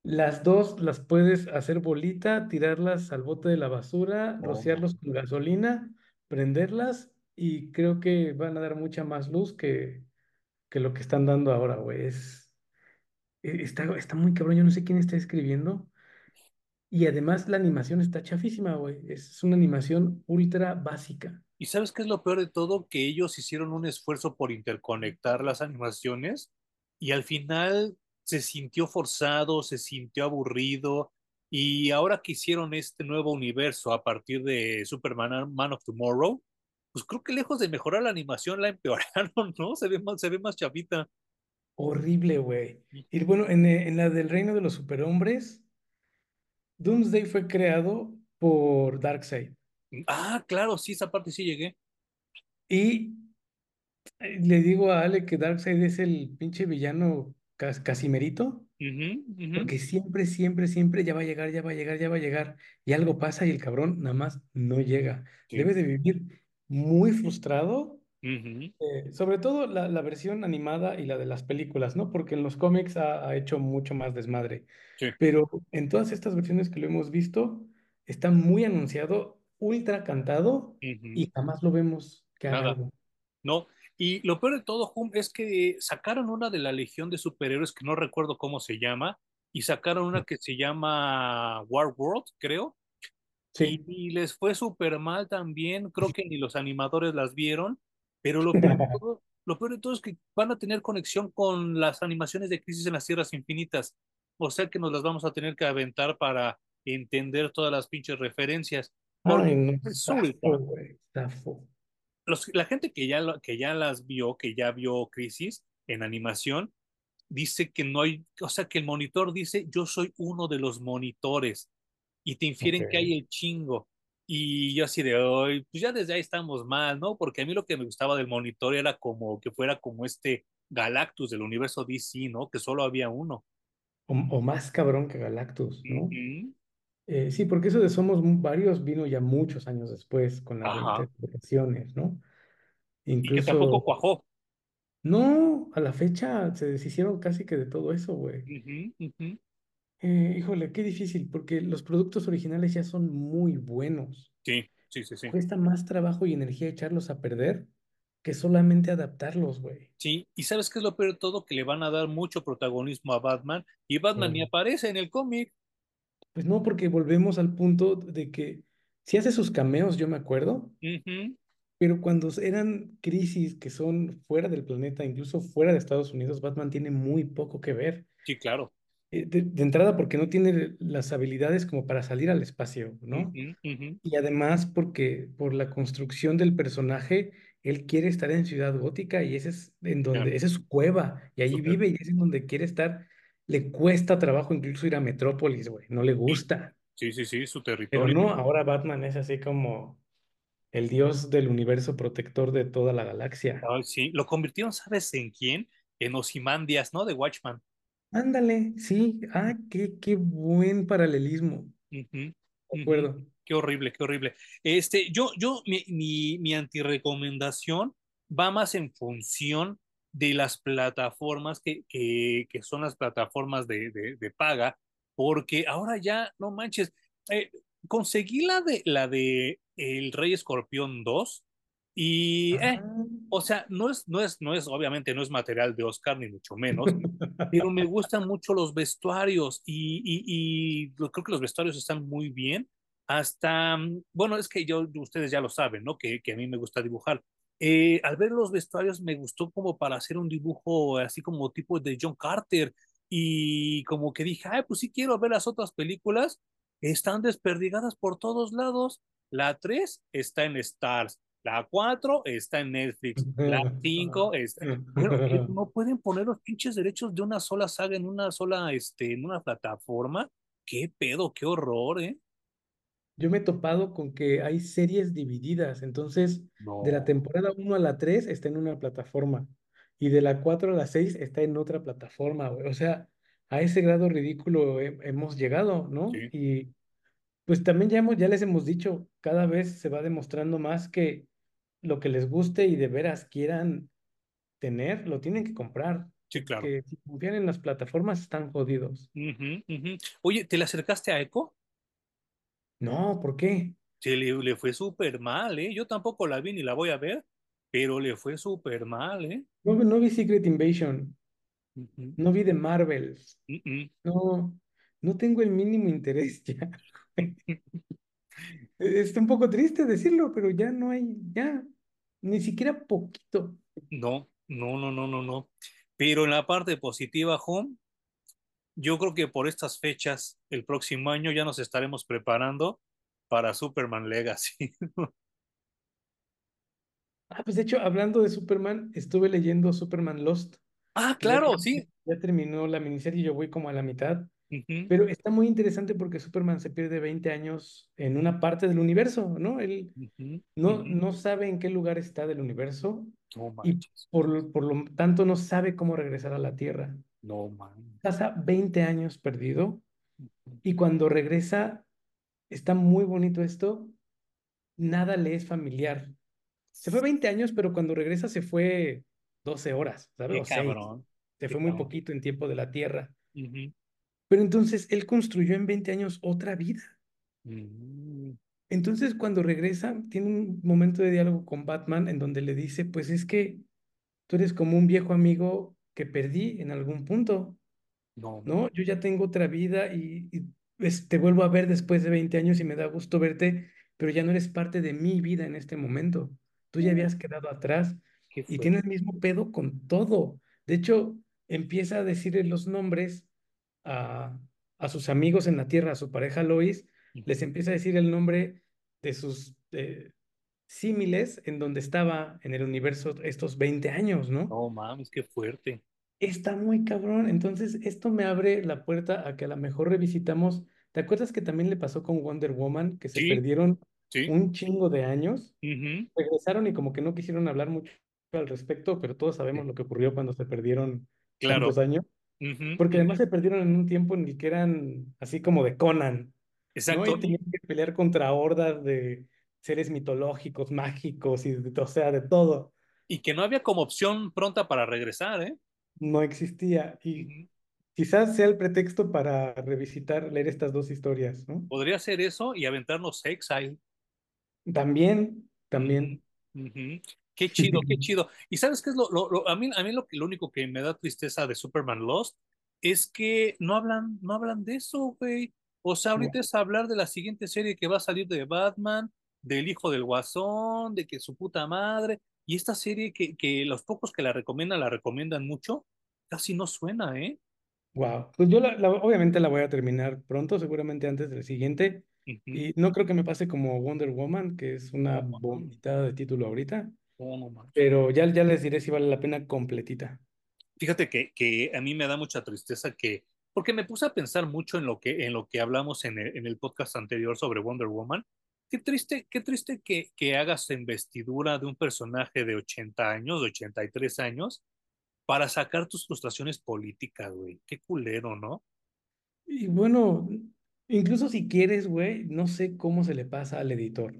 Las dos las puedes hacer bolita, tirarlas al bote de la basura, Oh. rociarlos con gasolina, prenderlas y creo que van a dar mucha más luz que, que lo que están dando ahora, güey. Es, e- está, está muy cabrón, yo no sé quién está escribiendo. Y además la animación está chafísima, güey. Es una animación ultra básica. ¿Y sabes qué es lo peor de todo? Que ellos hicieron un esfuerzo por interconectar las animaciones y al final se sintió forzado, se sintió aburrido y ahora que hicieron este nuevo universo a partir de Superman Man of Tomorrow, pues creo que lejos de mejorar la animación la empeoraron, ¿no? Se ve más, se ve más chavita. Horrible, güey. Y bueno, en, eh, en la del Reino de los Superhombres, Doomsday fue creado por Darkseid. Ah, claro, sí, esa parte sí llegué. Y eh, le digo a Ale que Darkseid es el pinche villano cas- casimerito, porque siempre, siempre, siempre ya va a llegar, ya va a llegar, ya va a llegar. Y algo pasa y el cabrón nada más no llega. sí, Debe de vivir muy frustrado ujú, Eh, sobre todo la, la versión animada y la de las películas, ¿no? Porque en los cómics ha, ha hecho mucho más desmadre. sí, Pero en todas estas versiones que lo hemos visto, está muy anunciado, ultra cantado ujú, y jamás lo vemos que haga algo. No, y lo peor de todo, Hum, es que sacaron una de la Legión de Superhéroes que no recuerdo cómo se llama, y sacaron una que se llama War World, creo, Sí. y les fue súper mal también, creo que ni los animadores las vieron, pero lo peor de todo lo peor de todo es que van a tener conexión con las animaciones de Crisis en las Tierras Infinitas. O sea que nos las vamos a tener que aventar para entender todas las pinches referencias. Porque Ay, no, resulta, zafo, los, la gente que ya, que ya las vio, que ya vio Crisis en animación, dice que no hay, o sea, que el monitor dice, yo soy uno de los monitores y te infieren que hay el chingo. Y yo así de hoy, pues ya desde ahí estamos mal, ¿no? Porque a mí lo que me gustaba del monitor era como que fuera como este Galactus del universo DC, ¿no? Que solo había uno. O, o más cabrón que Galactus, ¿no? Eh, sí, porque eso de Somos Varios vino ya muchos años después con las Ajá. reinterpretaciones, ¿no? Y que tampoco Incluso, cuajó. no, a la fecha se deshicieron casi que de todo eso, güey. Ujú, ujú. Eh, híjole, qué difícil, porque los productos originales ya son muy buenos. Sí, sí, sí, sí. Cuesta más trabajo y energía echarlos a perder que solamente adaptarlos, güey. Sí, y ¿sabes qué es lo peor de todo? Que le van a dar mucho protagonismo a Batman y Batman ni aparece en el cómic. Pues no, porque volvemos al punto de que si hace sus cameos, yo me acuerdo, pero cuando eran crisis que son fuera del planeta, incluso fuera de Estados Unidos, Batman tiene muy poco que ver. Sí, claro. Eh, De, de entrada, porque no tiene las habilidades como para salir al espacio, ¿no? Y además porque por la construcción del personaje, él quiere estar en Ciudad Gótica y ese es en Claro. donde, esa es su cueva, y ahí vive y es en donde quiere estar. Le cuesta trabajo incluso ir a Metrópolis, güey, no le gusta. sí, sí, sí, su Pero territorio. no, ahora Batman es así como el dios del universo protector de toda la galaxia. Ay, sí, lo convirtieron, ¿sabes en quién? En Ozymandias, ¿no? De Watchman. Ándale, sí, ah, qué, qué buen paralelismo. Ujú, De ujú. acuerdo. Qué horrible, qué horrible. Este, yo, yo, mi, mi, mi antirecomendación va más en función de las plataformas que, que, que son las plataformas de, de, de paga, porque ahora ya, no manches, eh, conseguí la de la de El Rey Escorpión 2 y, eh, Ah. o sea, no es, no es, no es, obviamente no es material de Oscar, ni mucho menos, pero me gustan mucho los vestuarios y, y, y creo que los vestuarios están muy bien. Hasta, mm, bueno, es que yo, ustedes ya lo saben, ¿no? Que, que a mí me gusta dibujar. Eh, al ver los vestuarios me gustó como para hacer un dibujo así como tipo de John Carter y como que dije, ay, pues sí quiero ver las otras películas. Están desperdigadas por todos lados. La 3 está en Stars, la 4 está en Netflix, la 5 está... Pero no pueden poner los pinches derechos de una sola saga en una sola, este, en una plataforma. Qué pedo, qué horror, ¿eh? Yo me he topado con que hay series divididas, entonces de la temporada uno a la 3 está en una plataforma y de la 4 a la 6 está en otra plataforma, güey. O sea, a ese grado ridículo he- hemos llegado, ¿no? sí, Y pues también ya, hemos, ya les hemos dicho, cada vez se va demostrando más que lo que les guste y de veras quieran tener, lo tienen que comprar, sí, claro. porque si confían en las plataformas están jodidos. Oye, ¿te le acercaste a Echo? No, ¿por qué? Se le, le fue súper mal, ¿eh? Yo tampoco la vi ni la voy a ver, pero le fue súper mal, ¿eh? No, no vi Secret Invasion, no vi The Marvels. ujú. No, no tengo el mínimo interés ya. Está un poco triste decirlo, pero ya no hay, ya, ni siquiera poquito. No, no, no, no, no, no. Pero en la parte positiva, Home, yo creo que por estas fechas, el próximo año ya nos estaremos preparando para Superman Legacy. Ah, pues de hecho, hablando de Superman, estuve leyendo Superman Lost, Ah, ya, claro, sí. ya terminó la miniserie, yo voy como a la mitad, Pero está muy interesante porque Superman se pierde 20 años en una parte del universo, ¿no? Él no, no sabe en qué lugar está del universo No y por, lo- por lo tanto no sabe cómo regresar a la Tierra. no manches. Pasa 20 años perdido y cuando regresa, está muy bonito esto, nada le es familiar. Se fue 20 años, pero cuando regresa se fue 12 horas, ¿sabes? O 6. cabrón, Se fue muy poquito en tiempo de la Tierra. Pero entonces él construyó en 20 años otra vida. ujú. Entonces cuando regresa, tiene un momento de diálogo con Batman en donde le dice, pues es que tú eres como un viejo amigo que perdí en algún punto, No ¿no? Yo ya tengo otra vida y, y, pues, te vuelvo a ver después de 20 años y me da gusto verte, pero ya no eres parte de mi vida en este momento. Tú ya habías quedado atrás. y tiene el mismo pedo con todo. De hecho, empieza a decirle los nombres a, a sus amigos en la Tierra, a su pareja Lois, les empieza a decir el nombre de sus eh, símiles en donde estaba en el universo estos 20 años, ¿no? No mames, qué fuerte. Está muy cabrón. Entonces, esto me abre la puerta a que a lo mejor revisitamos. ¿Te acuerdas que también le pasó con Wonder Woman, que se Sí, perdieron sí. un chingo de años? Regresaron y como que no quisieron hablar mucho al respecto, pero todos sabemos lo que ocurrió cuando se perdieron tantos Claro. Porque además se perdieron en un tiempo en el que eran así como de Conan, ¿no? Y Exacto. Y, tenían que pelear contra hordas de seres mitológicos, mágicos y de, o sea, de todo. y que no había como opción pronta para regresar, ¿eh? No existía. Y quizás sea el pretexto para revisitar, leer estas dos historias, ¿no? Podría ser eso y aventarnos Exile. También, también. Qué chido, qué chido. ¿Y sabes qué es lo, lo- lo- a mí, a mí lo, único que me da tristeza de Superman Lost es que no hablan, no hablan de eso, güey. O sea, ahorita es hablar de la siguiente serie que va a salir de Batman, del hijo del Guasón, de que su puta madre, y esta serie que, que los pocos que la recomiendan, la recomiendan mucho, casi no suena, ¿eh? Wow. Pues yo la- la- obviamente la voy a terminar pronto, seguramente antes del siguiente. Y no creo que me pase como Wonder Woman, que es una vomitada de título ahorita. No manches. Pero ya, ya les diré si vale la pena completita. Fíjate que, que a mí me da mucha tristeza que, porque me puse a pensar mucho en lo que, en lo que hablamos en el, en el podcast anterior sobre Wonder Woman. Qué triste, qué triste que, que hagas investidura de un personaje de 80 años, de 83 años, para sacar tus frustraciones políticas, güey. Qué culero, ¿no? Y bueno, incluso si quieres, güey, no sé cómo se le pasa al editor.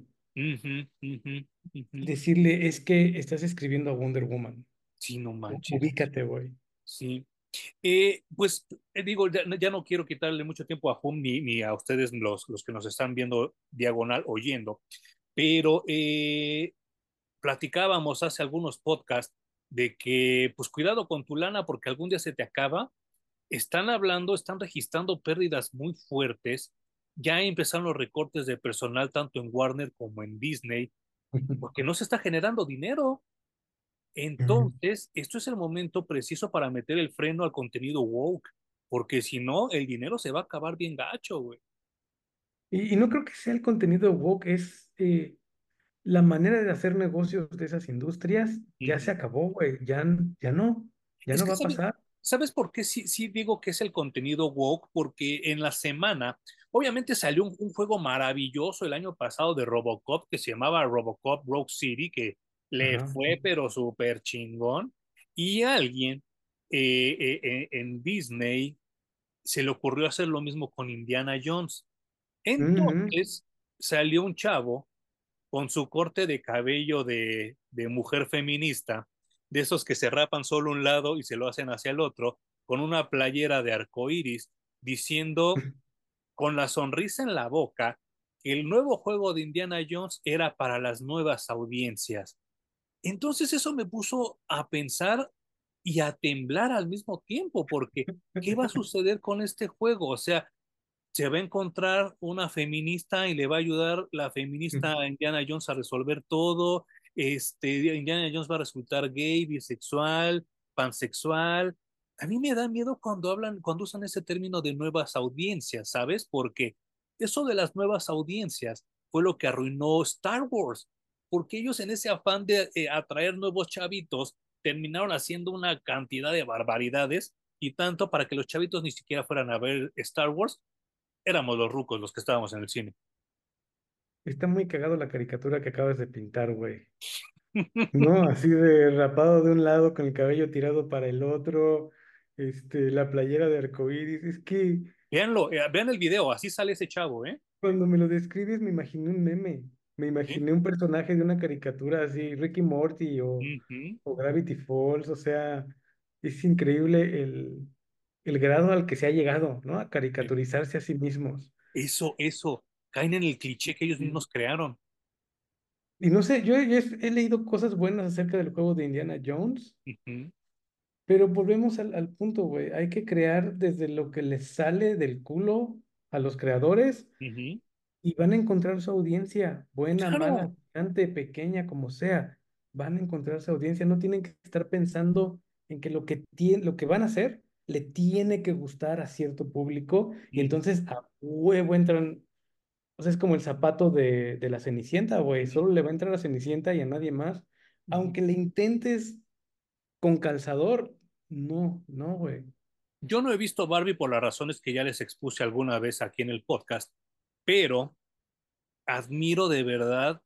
Decirle, es que estás escribiendo a Wonder Woman. Sí, no manches. Ubícate, güey. Sí. Eh, pues eh, digo, ya, ya no quiero quitarle mucho tiempo a Hum ni, ni a ustedes los, los que nos están viendo diagonal oyendo, pero eh, platicábamos hace algunos podcasts de que pues cuidado con tu lana porque algún día se te acaba. Están hablando, están registrando pérdidas muy fuertes. Ya empezaron los recortes de personal tanto en Warner como en Disney porque no se está generando dinero. Entonces, esto es el momento preciso para meter el freno al contenido woke, porque si no, el dinero se va a acabar bien gacho, güey. Y, y no creo que sea el contenido woke, es eh, la manera de hacer negocios de esas industrias ya se acabó, güey. Ya, ya no, ya Es no va a ¿sabes, pasar. ¿Sabes por qué sí, sí digo que es el contenido woke? Porque en la semana, obviamente salió un, un juego maravilloso el año pasado de Robocop que se llamaba Robocop Rogue City, que le Ajá. fue pero súper chingón. Y alguien eh, eh, eh, en Disney se le ocurrió hacer lo mismo con Indiana Jones. Ujú. Entonces salió un chavo con su corte de cabello de, de mujer feminista, de esos que se rapan solo un lado y se lo hacen hacia el otro, con una playera de arco iris, diciendo con la sonrisa en la boca que el nuevo juego de Indiana Jones era para las nuevas audiencias. Entonces eso me puso a pensar y a temblar al mismo tiempo, porque ¿qué va a suceder con este juego? O sea, se va a encontrar una feminista y le va a ayudar la feminista a Indiana Jones a resolver todo. Este, Indiana Jones va a resultar gay, bisexual, pansexual. A mí me da miedo cuando hablan, cuando usan ese término de nuevas audiencias, ¿sabes? Porque eso de las nuevas audiencias fue lo que arruinó Star Wars, porque ellos en ese afán de eh, atraer nuevos chavitos terminaron haciendo una cantidad de barbaridades y tanto para que los chavitos ni siquiera fueran a ver Star Wars éramos los rucos los que estábamos en el cine. Está muy cagado la caricatura que acabas de pintar, güey. No, así de rapado de un lado con el cabello tirado para el otro, este, la playera de arcoíris. Es que Veanlo, eh, vean el video, así sale ese chavo, ¿eh? cuando me lo describes me imaginé un meme, me ¿Sí? imaginé un personaje de una caricatura así, Ricky Morty o, o Gravity Falls, o sea, es increíble el, el grado al que se ha llegado, ¿no? A caricaturizarse a sí mismos. Eso, eso, caen en el cliché que ellos mismos crearon. y no sé, yo, he, he leído cosas buenas acerca del juego de Indiana Jones. Pero volvemos al, al punto, güey. Hay que crear desde lo que les sale del culo a los creadores y van a encontrar su audiencia, buena, mala, Claro, gigante, pequeña, como sea. van a encontrarse audiencia, no tienen que estar pensando en que lo que, tiene, lo que van a hacer le tiene que gustar a cierto público y entonces a huevo entran, o sea, es como el zapato de, de la Cenicienta, güey, solo le va a entrar a Cenicienta y a nadie más, aunque le intentes con calzador, no, no, güey. Yo no he visto Barbie por las razones que ya les expuse alguna vez aquí en el podcast, pero admiro de verdad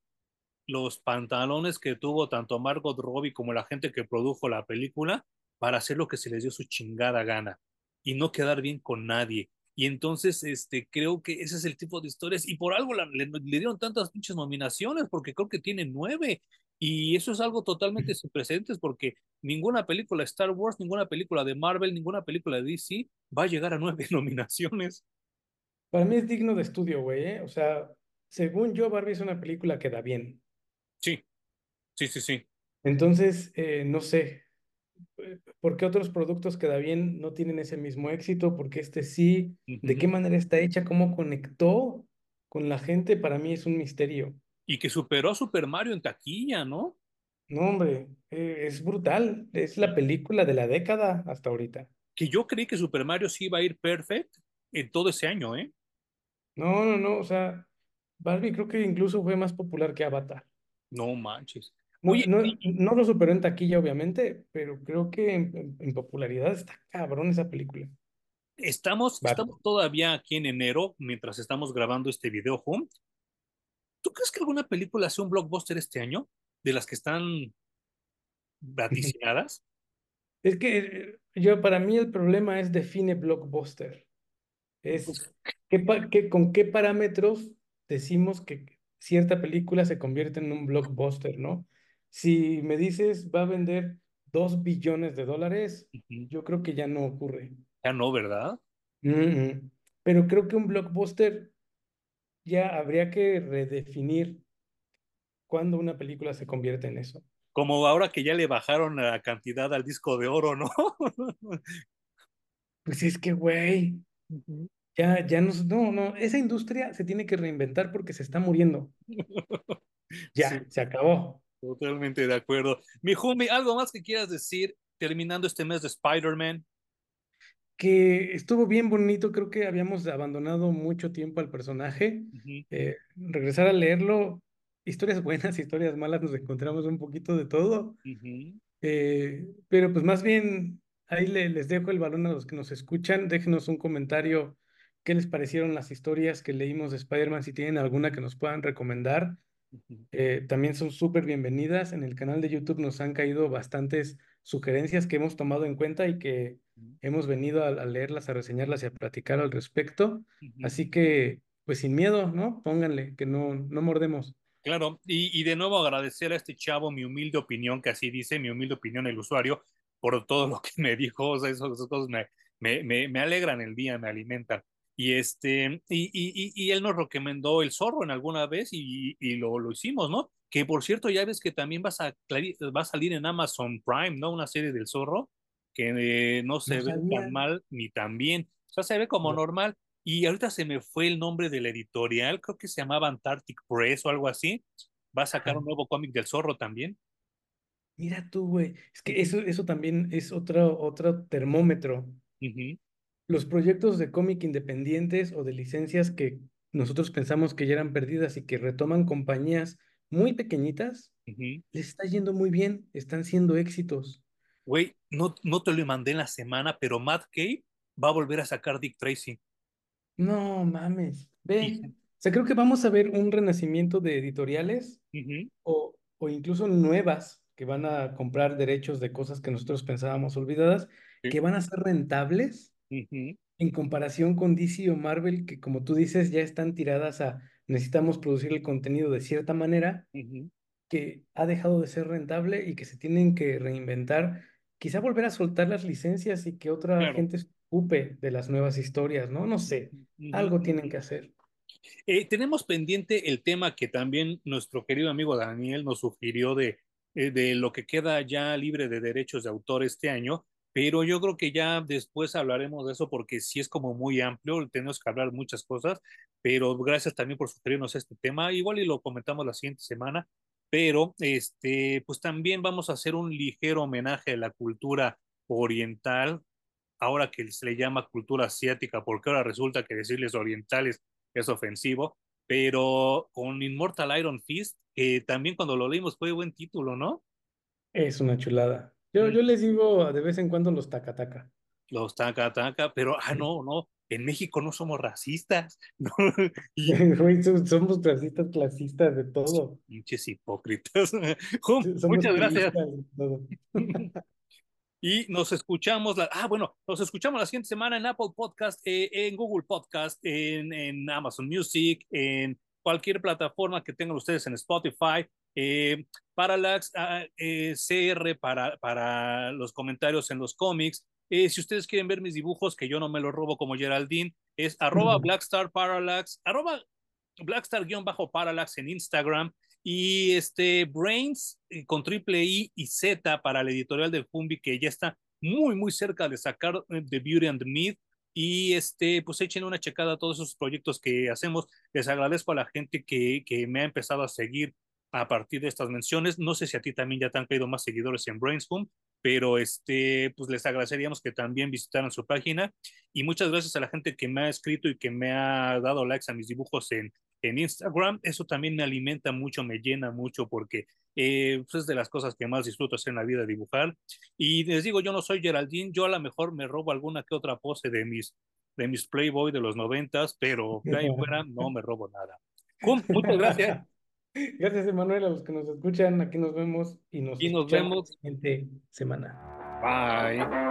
los pantalones que tuvo tanto Margot Robbie como la gente que produjo la película para hacer lo que se les dio su chingada gana y no quedar bien con nadie. Y entonces, este, creo que ese es el tipo de historias. Y por algo la, le, le, dieron tantas pinches nominaciones, porque creo que tiene nueve. Y eso es algo totalmente sin precedentes, porque ninguna película de Star Wars, ninguna película de Marvel, ninguna película de DC va a llegar a nueve nominaciones. Para mí es digno de estudio, güey, ¿eh? O sea, según yo, Barbie es una película que da bien. Sí, sí, sí, sí. Entonces, eh, no sé, ¿por qué otros productos que da bien no tienen ese mismo éxito? Porque este sí, ¿de qué manera está hecha? ¿Cómo conectó con la gente? Para mí es un misterio. Y que superó a Super Mario en taquilla, ¿no? No, hombre, eh, es brutal. Es la película de la década hasta ahorita. que yo creí que Super Mario sí iba a ir perfect en todo ese año, ¿eh? No, no, no, o sea, Barbie creo que incluso fue más popular que Avatar. No manches. No, Oye, no, no lo superó en taquilla, obviamente, pero creo que en, popularidad está cabrón esa película. estamos, estamos todavía aquí en enero, mientras estamos grabando este video home. ¿Tú crees que alguna película sea un blockbuster este año? De las que están vaticinadas. Es que eh, yo, para mí el problema es define blockbuster. Es qué- con qué parámetros decimos que cierta película se convierte en un blockbuster, ¿no? Si me dices va a vender dos billones de dólares, yo creo que ya no ocurre. ya no, ¿verdad? Mm, mm. Pero creo que un blockbuster ya habría que redefinir cuándo una película se convierte en eso. Como ahora que ya le bajaron la cantidad al disco de oro, ¿no? Pues es que, güey, ya, ya no, no, no, esa industria se tiene que reinventar porque se está muriendo. Sí, Ya, se acabó. Totalmente de acuerdo. Mi Jumi, ¿algo más que quieras decir terminando este mes de Spider-Man? que estuvo bien bonito, creo que habíamos abandonado mucho tiempo al personaje. Eh, regresar a leerlo, historias buenas, historias malas, nos encontramos un poquito de todo. Eh, pero pues más bien ahí le- les dejo el balón a los que nos escuchan. Déjenos un comentario qué les parecieron las historias que leímos de Spider-Man, si tienen alguna que nos puedan recomendar. Eh, también son súper bienvenidas. En el canal de YouTube nos han caído bastantes sugerencias que hemos tomado en cuenta y que hemos venido a, a leerlas, a reseñarlas y a platicar al respecto. Así que, pues sin miedo, ¿no? Pónganle, que no, no mordemos. Claro, y, y de nuevo agradecer a este chavo mi humilde opinión, que así dice, mi humilde opinión el usuario, por todo lo que me dijo, o sea, esas, esas cosas me, me, me, me alegran el día, me alimentan. Y este, y, y, y él nos recomendó el zorro en alguna vez y, y lo, lo hicimos, ¿no? Que por cierto, ya ves que también vas a, va a salir en Amazon Prime, ¿no? Una serie del zorro que eh, no No se ve tan mal ni tan bien. O sea, se ve como normal. Y ahorita se me fue el nombre de la editorial, creo que se llamaba Antarctic Press o algo así. Va a sacar un nuevo cómic del zorro también. Mira tú, güey. Es que eso, eso también es otro, otro termómetro. Los proyectos de cómic independientes o de licencias que nosotros pensamos que ya eran perdidas y que retoman compañías muy pequeñitas, ujú. les está yendo muy bien, están siendo éxitos. Güey, no, no te lo mandé en la semana, pero Matt Cave va a volver a sacar Dick Tracy. No mames, ve. O sea, creo que vamos a ver un renacimiento de editoriales o, o incluso nuevas que van a comprar derechos de cosas que nosotros pensábamos olvidadas, sí, que van a ser rentables en comparación con DC o Marvel, que como tú dices, ya están tiradas a necesitamos producir el contenido de cierta manera, que ha dejado de ser rentable y que se tienen que reinventar, quizá volver a soltar las licencias y que otra Claro. gente se ocupe de las nuevas historias, ¿no? No sé, algo tienen que hacer. Eh, tenemos pendiente el tema que también nuestro querido amigo Daniel nos sugirió de, eh, de lo que queda ya libre de derechos de autor este año, pero yo creo que ya después hablaremos de eso porque sí es como muy amplio, tenemos que hablar muchas cosas, pero gracias también por sugerirnos este tema, igual y lo comentamos la siguiente semana. pero este, pues también vamos a hacer un ligero homenaje a la cultura oriental, ahora que se le llama cultura asiática, porque ahora resulta que decirles orientales es ofensivo, pero con Immortal Iron Fist, que también cuando lo leímos fue buen título, ¿no? Es una chulada. Yo, yo les digo de vez en cuando los taca-taca. Los taca taca, pero ah, no, no, en México no somos racistas. ¿no? Y, somos racistas, clasistas, de todo. pinches hipócritas. Muchas gracias. Y nos escuchamos, la, ah, bueno, nos escuchamos la siguiente semana en Apple Podcast, eh, en Google Podcast, en, en Amazon Music, en cualquier plataforma que tengan ustedes en Spotify. Eh, Parallax ah, eh, CR para, para los comentarios en los cómics. Eh, si ustedes quieren ver mis dibujos, que yo no me los robo como Geraldine, es arroba. Blackstar Parallax, arroba Blackstar-Parallax en Instagram y este Brains eh, con triple I y Z para la editorial de Fumbi que ya está muy muy cerca de sacar eh, The Beauty and the Myth y este pues echen una checada a todos esos proyectos que hacemos les agradezco a la gente que, que me ha empezado a seguir a partir de estas menciones. No sé si a ti también ya te han caído más seguidores en Brains Home pero este pues les agradeceríamos que también visitaran su página. Y muchas gracias a la gente que me ha escrito y que me ha dado likes a mis dibujos en en Instagram, eso también me alimenta mucho, me llena mucho porque eh, pues es de las cosas que más disfruto hacer en la vida, dibujar. Y les digo, yo no soy Geraldine, yo a lo mejor me robo alguna que otra pose de mis, de mis Playboy de los noventas, pero de ahí fuera no me robo nada. Muchas gracias Gracias, Emanuel, a los que nos escuchan. Aquí nos vemos y nos y nos escuchamos la vemos. siguiente semana. Bye.